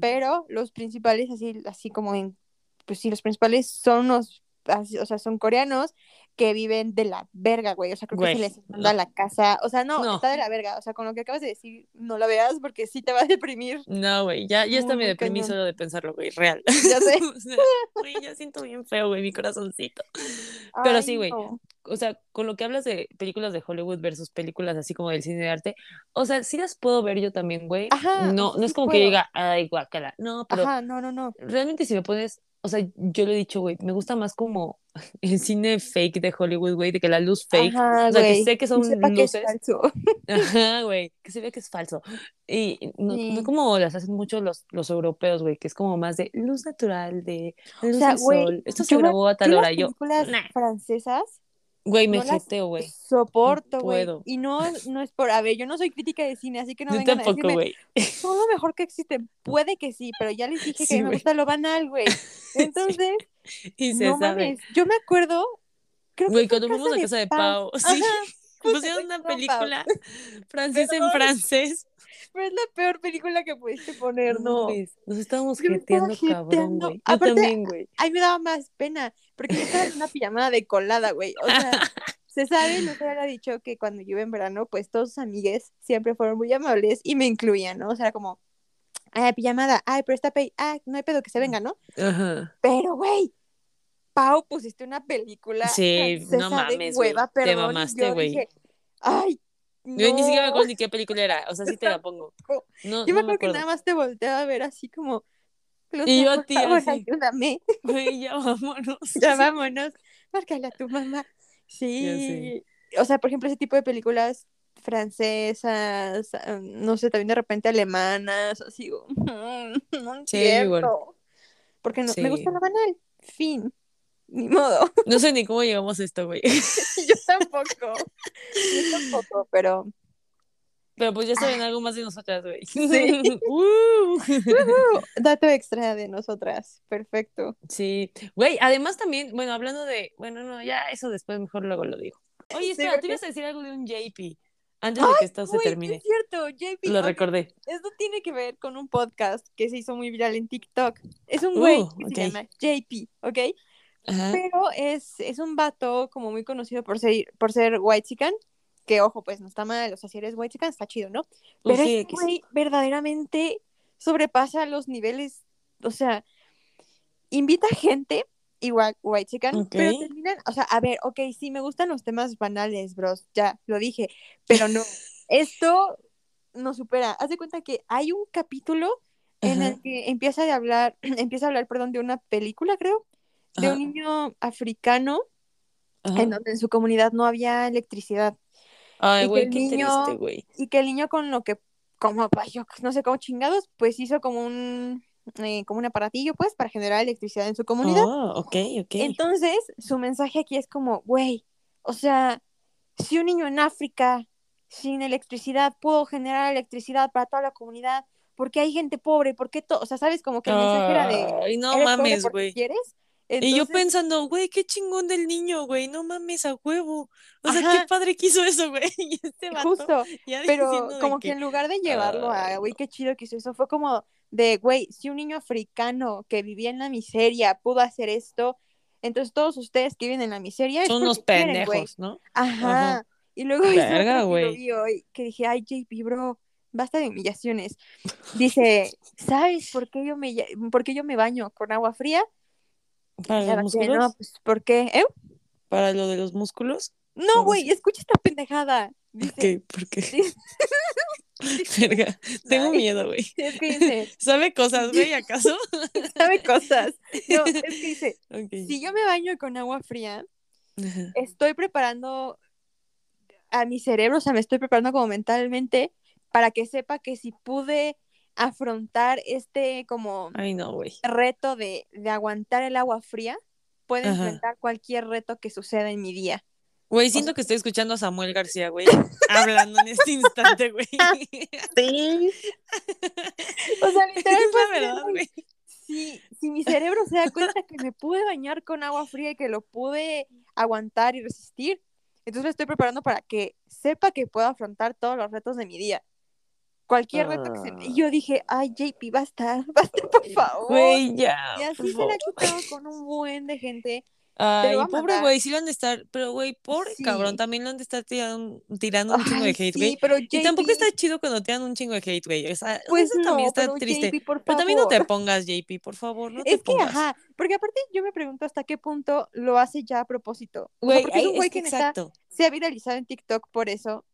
Pero los principales, así, así como en, pues sí, los principales son unos, así, o sea, son coreanos que viven de la verga, güey. O sea, creo que Güey, se les manda la casa. O sea, no, No. está de la verga. O sea, con lo que acabas de decir, no la veas porque sí te va a deprimir. No, güey, ya, ya está me deprimí cañón. solo de pensarlo, güey, real. Ya sé. <laughs> O sea, güey, ya siento bien feo, güey, mi corazoncito. <laughs> Pero Ay, sí, güey. no. O sea, con lo que hablas de películas de Hollywood versus películas así como del cine de arte, o sea, sí las puedo ver yo también, güey. Ajá, o No, no es como que puedo. diga, ay, guácala. No, pero Ajá, no, no, no. realmente si me pones, o sea, yo le he dicho, güey, me gusta más como <laughs> el cine fake de Hollywood, güey, de que la luz fake, Ajá, o sea, que güey. sé que son sepa que es luces, falso. <laughs> ajá, güey, que se ve que es falso. Y no, Sí. no como las hacen mucho los, los europeos, güey, que es como más de luz natural, de O luz sea, del güey, sol. Esto se yo, grabó a tal yo hora las yo, películas nah. francesas Güey, me no jeteo, güey. soporto, güey. puedo. Y no, no es por, a ver, yo no soy crítica de cine, así que no Yo vengan a tampoco, decirme, son lo mejor que existe. Puede que sí, pero ya les dije que Sí, me gusta lo banal, güey. <laughs> Entonces, Y se no sabe. mames, yo me acuerdo, Güey, cuando fuimos a casa de Pau, sí. Ajá, <laughs> justo Pusieron una Pau. película <laughs> francesa en francés. Pero es la peor película que pudiste poner, no. Nos estábamos jeteando, cabrón, güey. Yo Aparte, también, güey. Ay, me daba más pena, porque yo estaba en una pijamada de colada, güey. O sea, <laughs> se sabe, no se había dicho que cuando yo iba en verano, pues todos sus amigues siempre fueron muy amables y me incluían, ¿no? O sea, era como, ay, pijamada, ay, pero está pay, ay, no hay pedo que se venga, ¿no? Ajá. Pero, güey, Pau, pusiste una película Sí, no mames, güey. hueva, Te mamaste, güey. dije, ay, Yo ni siquiera me no". acuerdo ni qué película era. O sea, sí te la pongo. No, Yo me no me acuerdo que nada más te volteaba a ver así como, Y yo a ti favor, así. ayúdame. <laughs> Güey, ya vámonos. ya vámonos, márcale a tu mamá. Sí, o sea, por ejemplo, ese tipo de películas francesas, no sé, también de repente alemanas, así, "Mm, no Sí, entiendo. igual. Porque no, Sí. me gusta la banal, fin, ni modo. <laughs> No sé ni cómo llegamos a esto, güey. <laughs> yo tampoco, yo tampoco, pero Pero pues ya saben algo más de nosotras, güey. Sí. <laughs> Uh. dato extra de nosotras, perfecto. Sí. Güey, además también, bueno, hablando de, bueno, no, ya eso después mejor luego lo digo. Oye, Sí, espera, porque- tú ibas a decir algo de un JP antes de que esto se termine. es cierto, JP, Lo recordé. Esto tiene que ver con un podcast que se hizo muy viral en TikTok. Es un güey Uh, que ok. se llama JP, ¿ok? Ajá. Pero es, es un vato como muy conocido por ser, por ser white que ojo, pues no está mal, o sea, si eres white está chido, ¿no? Pero sí, este güey verdaderamente sobrepasa los niveles, o sea, invita gente, igual white Ok. pero terminan, o sea, a ver, ok, sí, me gustan los temas banales, bros, ya, lo dije, <laughs> pero no, esto no supera. Haz de cuenta que hay un capítulo en Ajá. el que empieza a hablar, <clears throat> empieza a hablar, perdón, de una película, creo, de Ajá. un niño africano Ajá. en donde en su comunidad no había electricidad Ay, y que güey, el qué niño- triste, güey. y que el niño con lo que, como, yo no sé cómo chingados, pues hizo como un, eh, como un aparatillo, pues, para generar electricidad en su comunidad. Oh, ok, ok. Entonces, su mensaje aquí es como, güey, o sea, si un niño en África sin electricidad pudo generar electricidad para toda la comunidad, ¿por qué hay gente pobre? ¿Por qué todo? O sea, ¿sabes? Como que el mensaje era de, Ay, no ¿eres pobre mames, porque güey. quieres? Y yo Entonces, pensando, güey, qué chingón del niño, güey, no mames a huevo. O sea, qué padre que hizo eso, <laughs> güey. Y este vato justo, ya pero como que, que en lugar de llevarlo a, güey, qué chido que hizo eso, fue como de, güey, si un niño africano que vivía en la miseria pudo hacer esto, entonces todos ustedes que viven en la miseria son unos quieren, pendejos, ¿no? Ajá. Ajá. Y luego Verga, güey. que dije, ay, JP, bro, basta de humillaciones. Dice, ¿sabes por qué yo me, por qué yo me baño con agua fría? Para los músculos, no, pues, ¿por qué? ¿Eh? para lo de los músculos. No, güey, escucha esta pendejada. Dice, ¿Qué? ¿Por qué? dice- <laughs> Verga, tengo Ay. miedo, güey. <laughs> es que dice, <laughs> ¿Sabe cosas, güey, acaso? sabe cosas. No, es que dice, si yo me baño con agua fría, Ajá. estoy preparando a mi cerebro, o sea, me estoy preparando como mentalmente para que sepa que si pude afrontar este como Ay, no, güey. reto de, de aguantar el agua fría, puede Ajá. enfrentar cualquier reto que suceda en mi día. Güey, siento que estoy escuchando a Samuel García, güey, <laughs> hablando en este instante, güey. <laughs> Sí. O sea, <laughs> Es literal, la verdad, güey. si, si mi cerebro se da cuenta que me pude bañar con agua fría y que lo pude aguantar y resistir, entonces me estoy preparando para que sepa que puedo afrontar todos los retos de mi día. Cualquier reto que se me... Y yo dije, ay, JP, basta, <laughs> basta, por favor. Güey, ya. y así se la favor. quitado con un buen de gente. Ay, pobre güey, sí lo han de estar, pero güey, pobre Sí. cabrón, también lo han de estar tirando, tirando un chingo de Ay, hate, sí, güey. pero Y tampoco JP, está chido cuando tiran un chingo de hate, güey. O sea, Pues eso no, también está pero triste. JP, por Pero también no te favor. <laughs> pongas, JP, por favor, no te Es que, pongas. ajá, porque aparte yo me pregunto hasta qué punto lo hace ya a propósito. O sea, Güey, porque es un güey es que que se ha viralizado en TikTok por eso.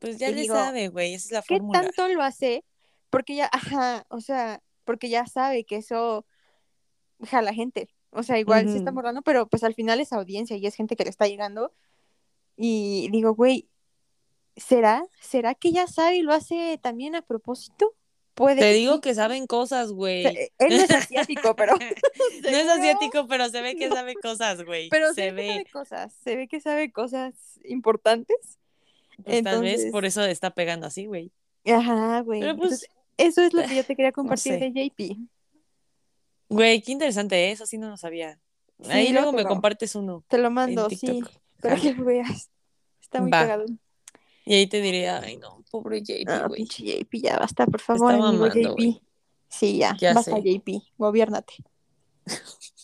Pues ya le digo, sabe, güey, esa es la ¿Qué fórmula. tanto lo hace? Porque ya, <laughs> ajá, o sea, porque ya sabe que eso jala gente. O sea, igual se está morrando, pero pues al final es audiencia y es gente que le está llegando. Y digo, güey, ¿será? ¿Será que ya sabe y lo hace también a propósito? puede. Te digo que saben cosas, o güey. sea, él no es <laughs> asiático, pero. <laughs> No es asiático, pero se ve que No. sabe cosas, güey. Pero se se ve que sabe cosas. Se ve que sabe cosas importantes. Pues tal vez entonces- por eso está pegando así, güey. Ajá, güey. Pero pues, Entonces, eso es lo que yo te quería <sighs> compartir sé. de JP. güey, qué interesante, ¿eh? eso sí no lo sabía. Sí, Ahí luego me lo- compartes uno Te lo mando, sí, para que lo veas. Está muy Va. cagado. Y ahí te diré, ay no, pobre JP, güey. pinche JP, ya basta, por favor, mamando, JP. Sí, ya, Ya basta, sé. JP, gobiernate. <laughs>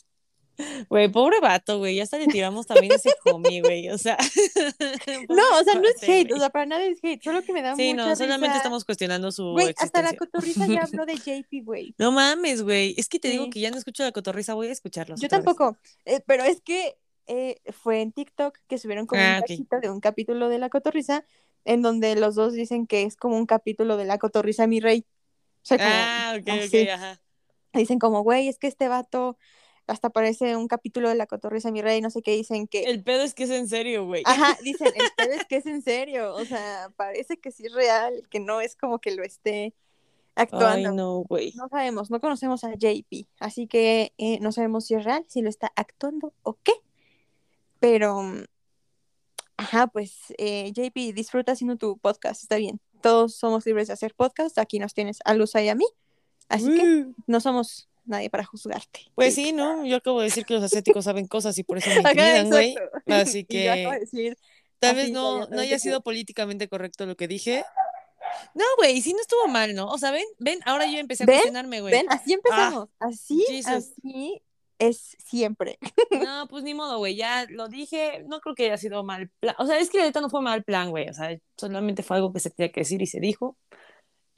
Güey, pobre vato, güey. Ya hasta le tiramos también ese homie, güey. O sea. <laughs> No, o sea, no es hate, o sea, para nada es hate, solo que me da Sí, mucha no, solamente risa. estamos cuestionando su Güey, hasta la cotorriza ya <laughs> habló de JP, güey. No mames, güey. Es que te digo Sí. que ya no escucho la cotorriza, voy a escucharlos. Yo tampoco, eh, pero es que eh, fue en TikTok que subieron como Ah, un ok. cachito de un capítulo de la cotorriza, en donde los dos dicen que es como un capítulo de la cotorriza, mi rey. O sea, como, Ah, ok, ok, ajá. dicen como, güey, es que este vato hasta parece un capítulo de la cotorriza, mi rey, no sé qué, dicen que... El pedo es que es en serio, güey. Ajá, <laughs> dicen, el pedo es que es en serio, o sea, parece que sí es real, que no es como que lo esté actuando. Ay, no, güey. No sabemos, no conocemos a JP, así que eh, no sabemos si es real, si lo está actuando o qué. Pero, mm, ajá, pues eh, JP, disfruta haciendo tu podcast, está bien. Todos somos libres de hacer podcast, aquí nos tienes a Luz y a mí, así que no somos nadie para juzgarte. Pues sí, ¿no? Yo acabo de decir que los asiáticos saben cosas y por eso me <laughs> intimidan, güey. Así <laughs> Y yo acabo que de decir, tal así, vez no, no haya sido políticamente correcto lo que dije. No, güey, sí no estuvo mal, ¿no? O sea, ven, ven, ahora yo empecé a ¿Ven? cuestionarme, güey. ven, así empezamos, así, Ah, Jesus. así es siempre. <laughs> No, pues ni modo, güey, ya lo dije, no creo que haya sido mal plan. O sea, es que la neta no fue mal plan, güey. O sea, solamente fue algo que se tenía que decir y se dijo.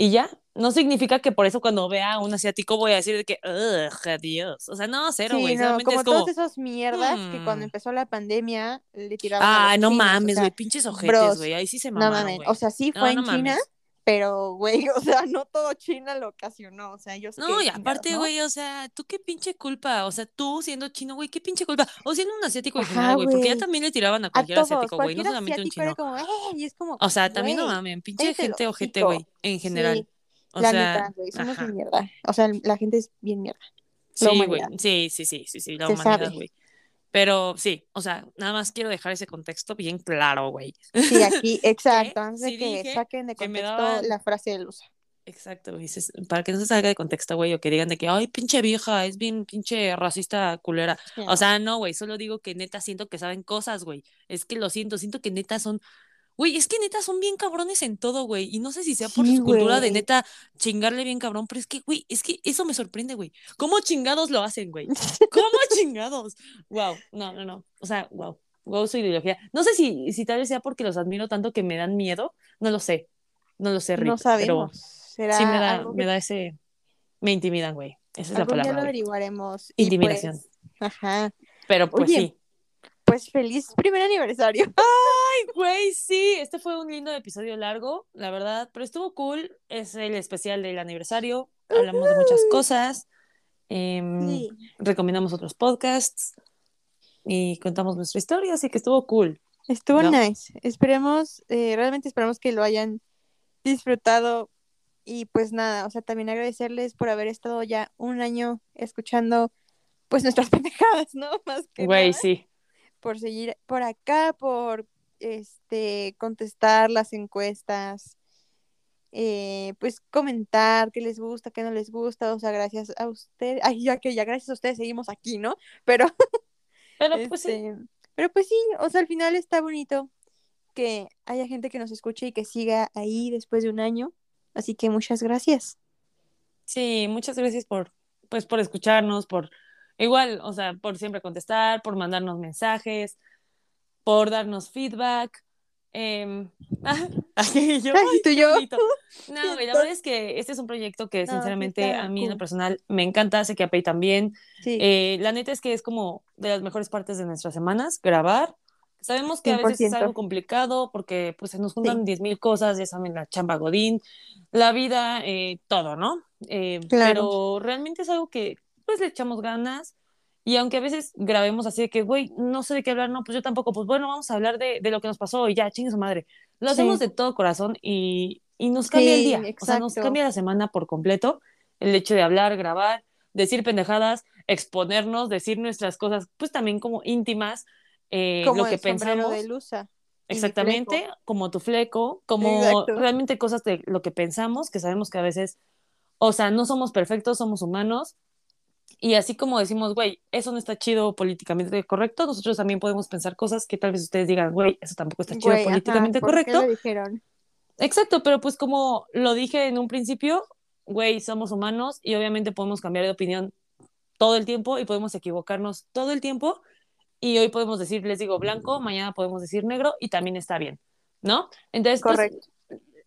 Y ya, no significa que por eso cuando vea a un asiático voy a decir de que, ugh, adiós. O sea, no, cero, Sí, güey. no, como es como, todos esos mierdas que cuando "Hmm". empezó la pandemia le tiraban a ah, los no chinos, o mames, sea, güey, pinches ojetes, güey. Ahí sí se No mamaron, mames, güey. o sea, sí No, fue no en China, mames. Pero güey, <laughs> o sea, no todo China lo ocasionó, o sea, ellos No, y aparte, ¿no? güey, o sea, tú qué pinche culpa, o sea, tú siendo chino, güey, qué pinche culpa, o siendo un asiático en Ajá, general, güey, porque ya también le tiraban a A cualquier todos, asiático, güey, no solamente un chino. como. Y es como, O sea, también no mames, pinche gente ojete, güey, en general. Sí, O la sea, neta, güey, somos ajá. bien mierda. O sea, la gente es bien mierda. La Sí, güey, sí, sí, sí, sí, sí, la Se humanidad, güey. Pero sí, o sea, nada más quiero dejar ese contexto bien claro, güey. Sí, aquí, <laughs> exacto, antes de Sí que saquen de contexto la frase del uso. Exacto, dices, para que no se salga de contexto, güey, o que digan de que, ay, pinche vieja, es bien pinche racista culera. O sea, no, güey, solo digo que neta siento que saben cosas, güey. Es que lo siento, siento que neta son, güey, es que neta son bien cabrones en todo, güey. Y no sé si sea por Sí, su cultura de neta chingarle bien cabrón, pero es que, güey, es que eso me sorprende, güey. ¿Cómo chingados lo hacen, güey? ¿Cómo <laughs> chingados? Wow, no, no, no. O sea, wow. Wow, su ideología. No sé si, si tal vez sea porque los admiro tanto que me dan miedo. No lo sé. No lo sé, Rip, no pero sabemos. Será sí me da, me que da ese. Me intimidan, güey. Esa es la palabra. lo güey. averiguaremos. Intimidación. pues, ajá. Pero pues Oye, sí. Pues feliz primer aniversario. <laughs> Ay, güey, sí, este fue un lindo episodio largo, la verdad, pero estuvo cool. Es el especial del aniversario. Hablamos de muchas cosas. em, Sí. Recomendamos otros podcasts y contamos nuestra historia, así que estuvo cool. Estuvo No. nice. Esperemos, eh, realmente esperamos que lo hayan disfrutado. Y pues nada, o sea, también agradecerles por haber estado ya un año escuchando pues nuestras <laughs> pendejadas, ¿no? Más que Güey, sí. Por seguir por acá, por este contestar las encuestas, eh, pues comentar qué les gusta, qué no les gusta, o sea, gracias a ustedes, ay, ya que ya gracias a ustedes seguimos aquí, ¿no? <laughs> Pero, Pero pues sí. este, pero pues sí, o sea, al final está bonito que haya gente que nos escuche y que siga ahí después de un año, así que muchas gracias. Sí, muchas gracias por, pues, por escucharnos, por igual, o sea, por siempre contestar, por mandarnos mensajes, por darnos feedback. em, <laughs> ay, yo, <laughs> Ay, tú yo. <laughs> No, la verdad es que este es un proyecto que No, sinceramente está a mí en lo personal me encanta, sé que a Pei también. Sí, Eh, la neta es que es como de las mejores partes de nuestras semanas, grabar. Sabemos que a veces es 100%. algo complicado porque pues se nos juntan Sí. diez mil cosas, ya saben, la chamba godín, la vida, eh, todo, ¿no? Eh, Claro. Pero realmente es algo que pues le echamos ganas y aunque a veces grabemos así de que, güey, no sé de qué hablar, no, pues yo tampoco, pues bueno, vamos a hablar de, de lo que nos pasó y ya, chingue su madre. Lo hacemos Sí. de todo corazón y y nos cambia el Sí, día, o sea, nos exacto. cambia la semana por completo, el hecho de hablar, grabar, decir pendejadas, exponernos, decir nuestras cosas, pues también como íntimas, eh, Como lo que el pensamos. de Lusa. Exactamente, como tu fleco, como Exacto. realmente cosas de lo que pensamos, que sabemos que a veces, o sea, no somos perfectos, somos humanos. Y así como decimos, güey, eso no está chido políticamente correcto, nosotros también podemos pensar cosas que tal vez ustedes digan, güey, eso tampoco está chido Güey, ajá, políticamente ¿por qué correcto. lo dijeron? Exacto, pero pues como lo dije en un principio, güey, somos humanos y obviamente podemos cambiar de opinión todo el tiempo y podemos equivocarnos todo el tiempo y hoy podemos decir, les digo blanco, mañana podemos decir negro y también está bien, ¿no? Entonces, pues, Correcto.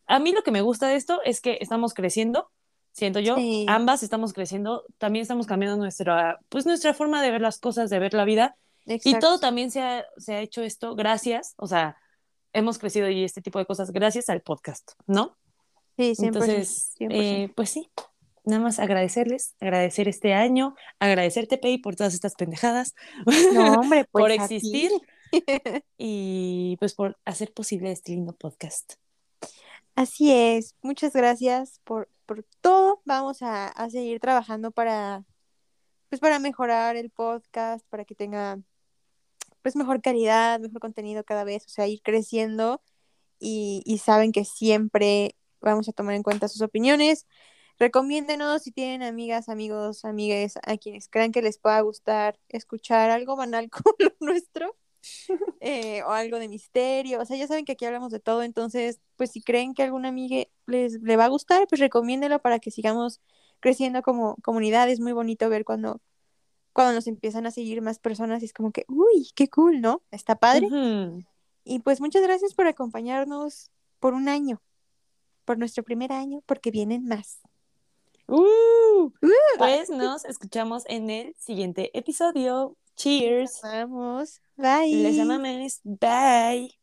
a mí lo que me gusta de esto es que estamos creciendo, siento yo, Sí. ambas estamos creciendo, también estamos cambiando nuestra, pues nuestra forma de ver las cosas, de ver la vida y todo también se ha, se ha hecho esto gracias, o sea, hemos crecido y este tipo de cosas gracias al podcast, ¿no? Sí, 100%. Entonces, 100%. eh, pues sí, nada más agradecerles, agradecer este año, agradecerte, Pei, por todas estas pendejadas, no, hombre, <laughs> pues por existir <laughs> y pues por hacer posible este lindo podcast. Así es. Muchas gracias por, por todo. Vamos a, a seguir trabajando para, pues, para mejorar el podcast, para que tenga pues mejor calidad, mejor contenido cada vez, o sea, ir creciendo y, y saben que siempre vamos a tomar en cuenta sus opiniones. Recomiéndenos si tienen amigas, amigos, amigues a quienes crean que les pueda gustar escuchar algo banal <laughs> como lo nuestro <laughs> eh, o algo de misterio. O sea, ya saben que aquí hablamos de todo, entonces, pues si creen que alguna amiga les le va a gustar, pues recomiéndelo para que sigamos creciendo como comunidad. Es muy bonito ver cuando, cuando nos empiezan a seguir más personas y es como que, uy, qué cool, ¿no? Está padre. Y pues muchas gracias por acompañarnos por un año, por nuestro primer año, porque vienen más. Uh, pues nos escuchamos en el siguiente episodio. Cheers. Vamos, bye. Les amamos. Bye.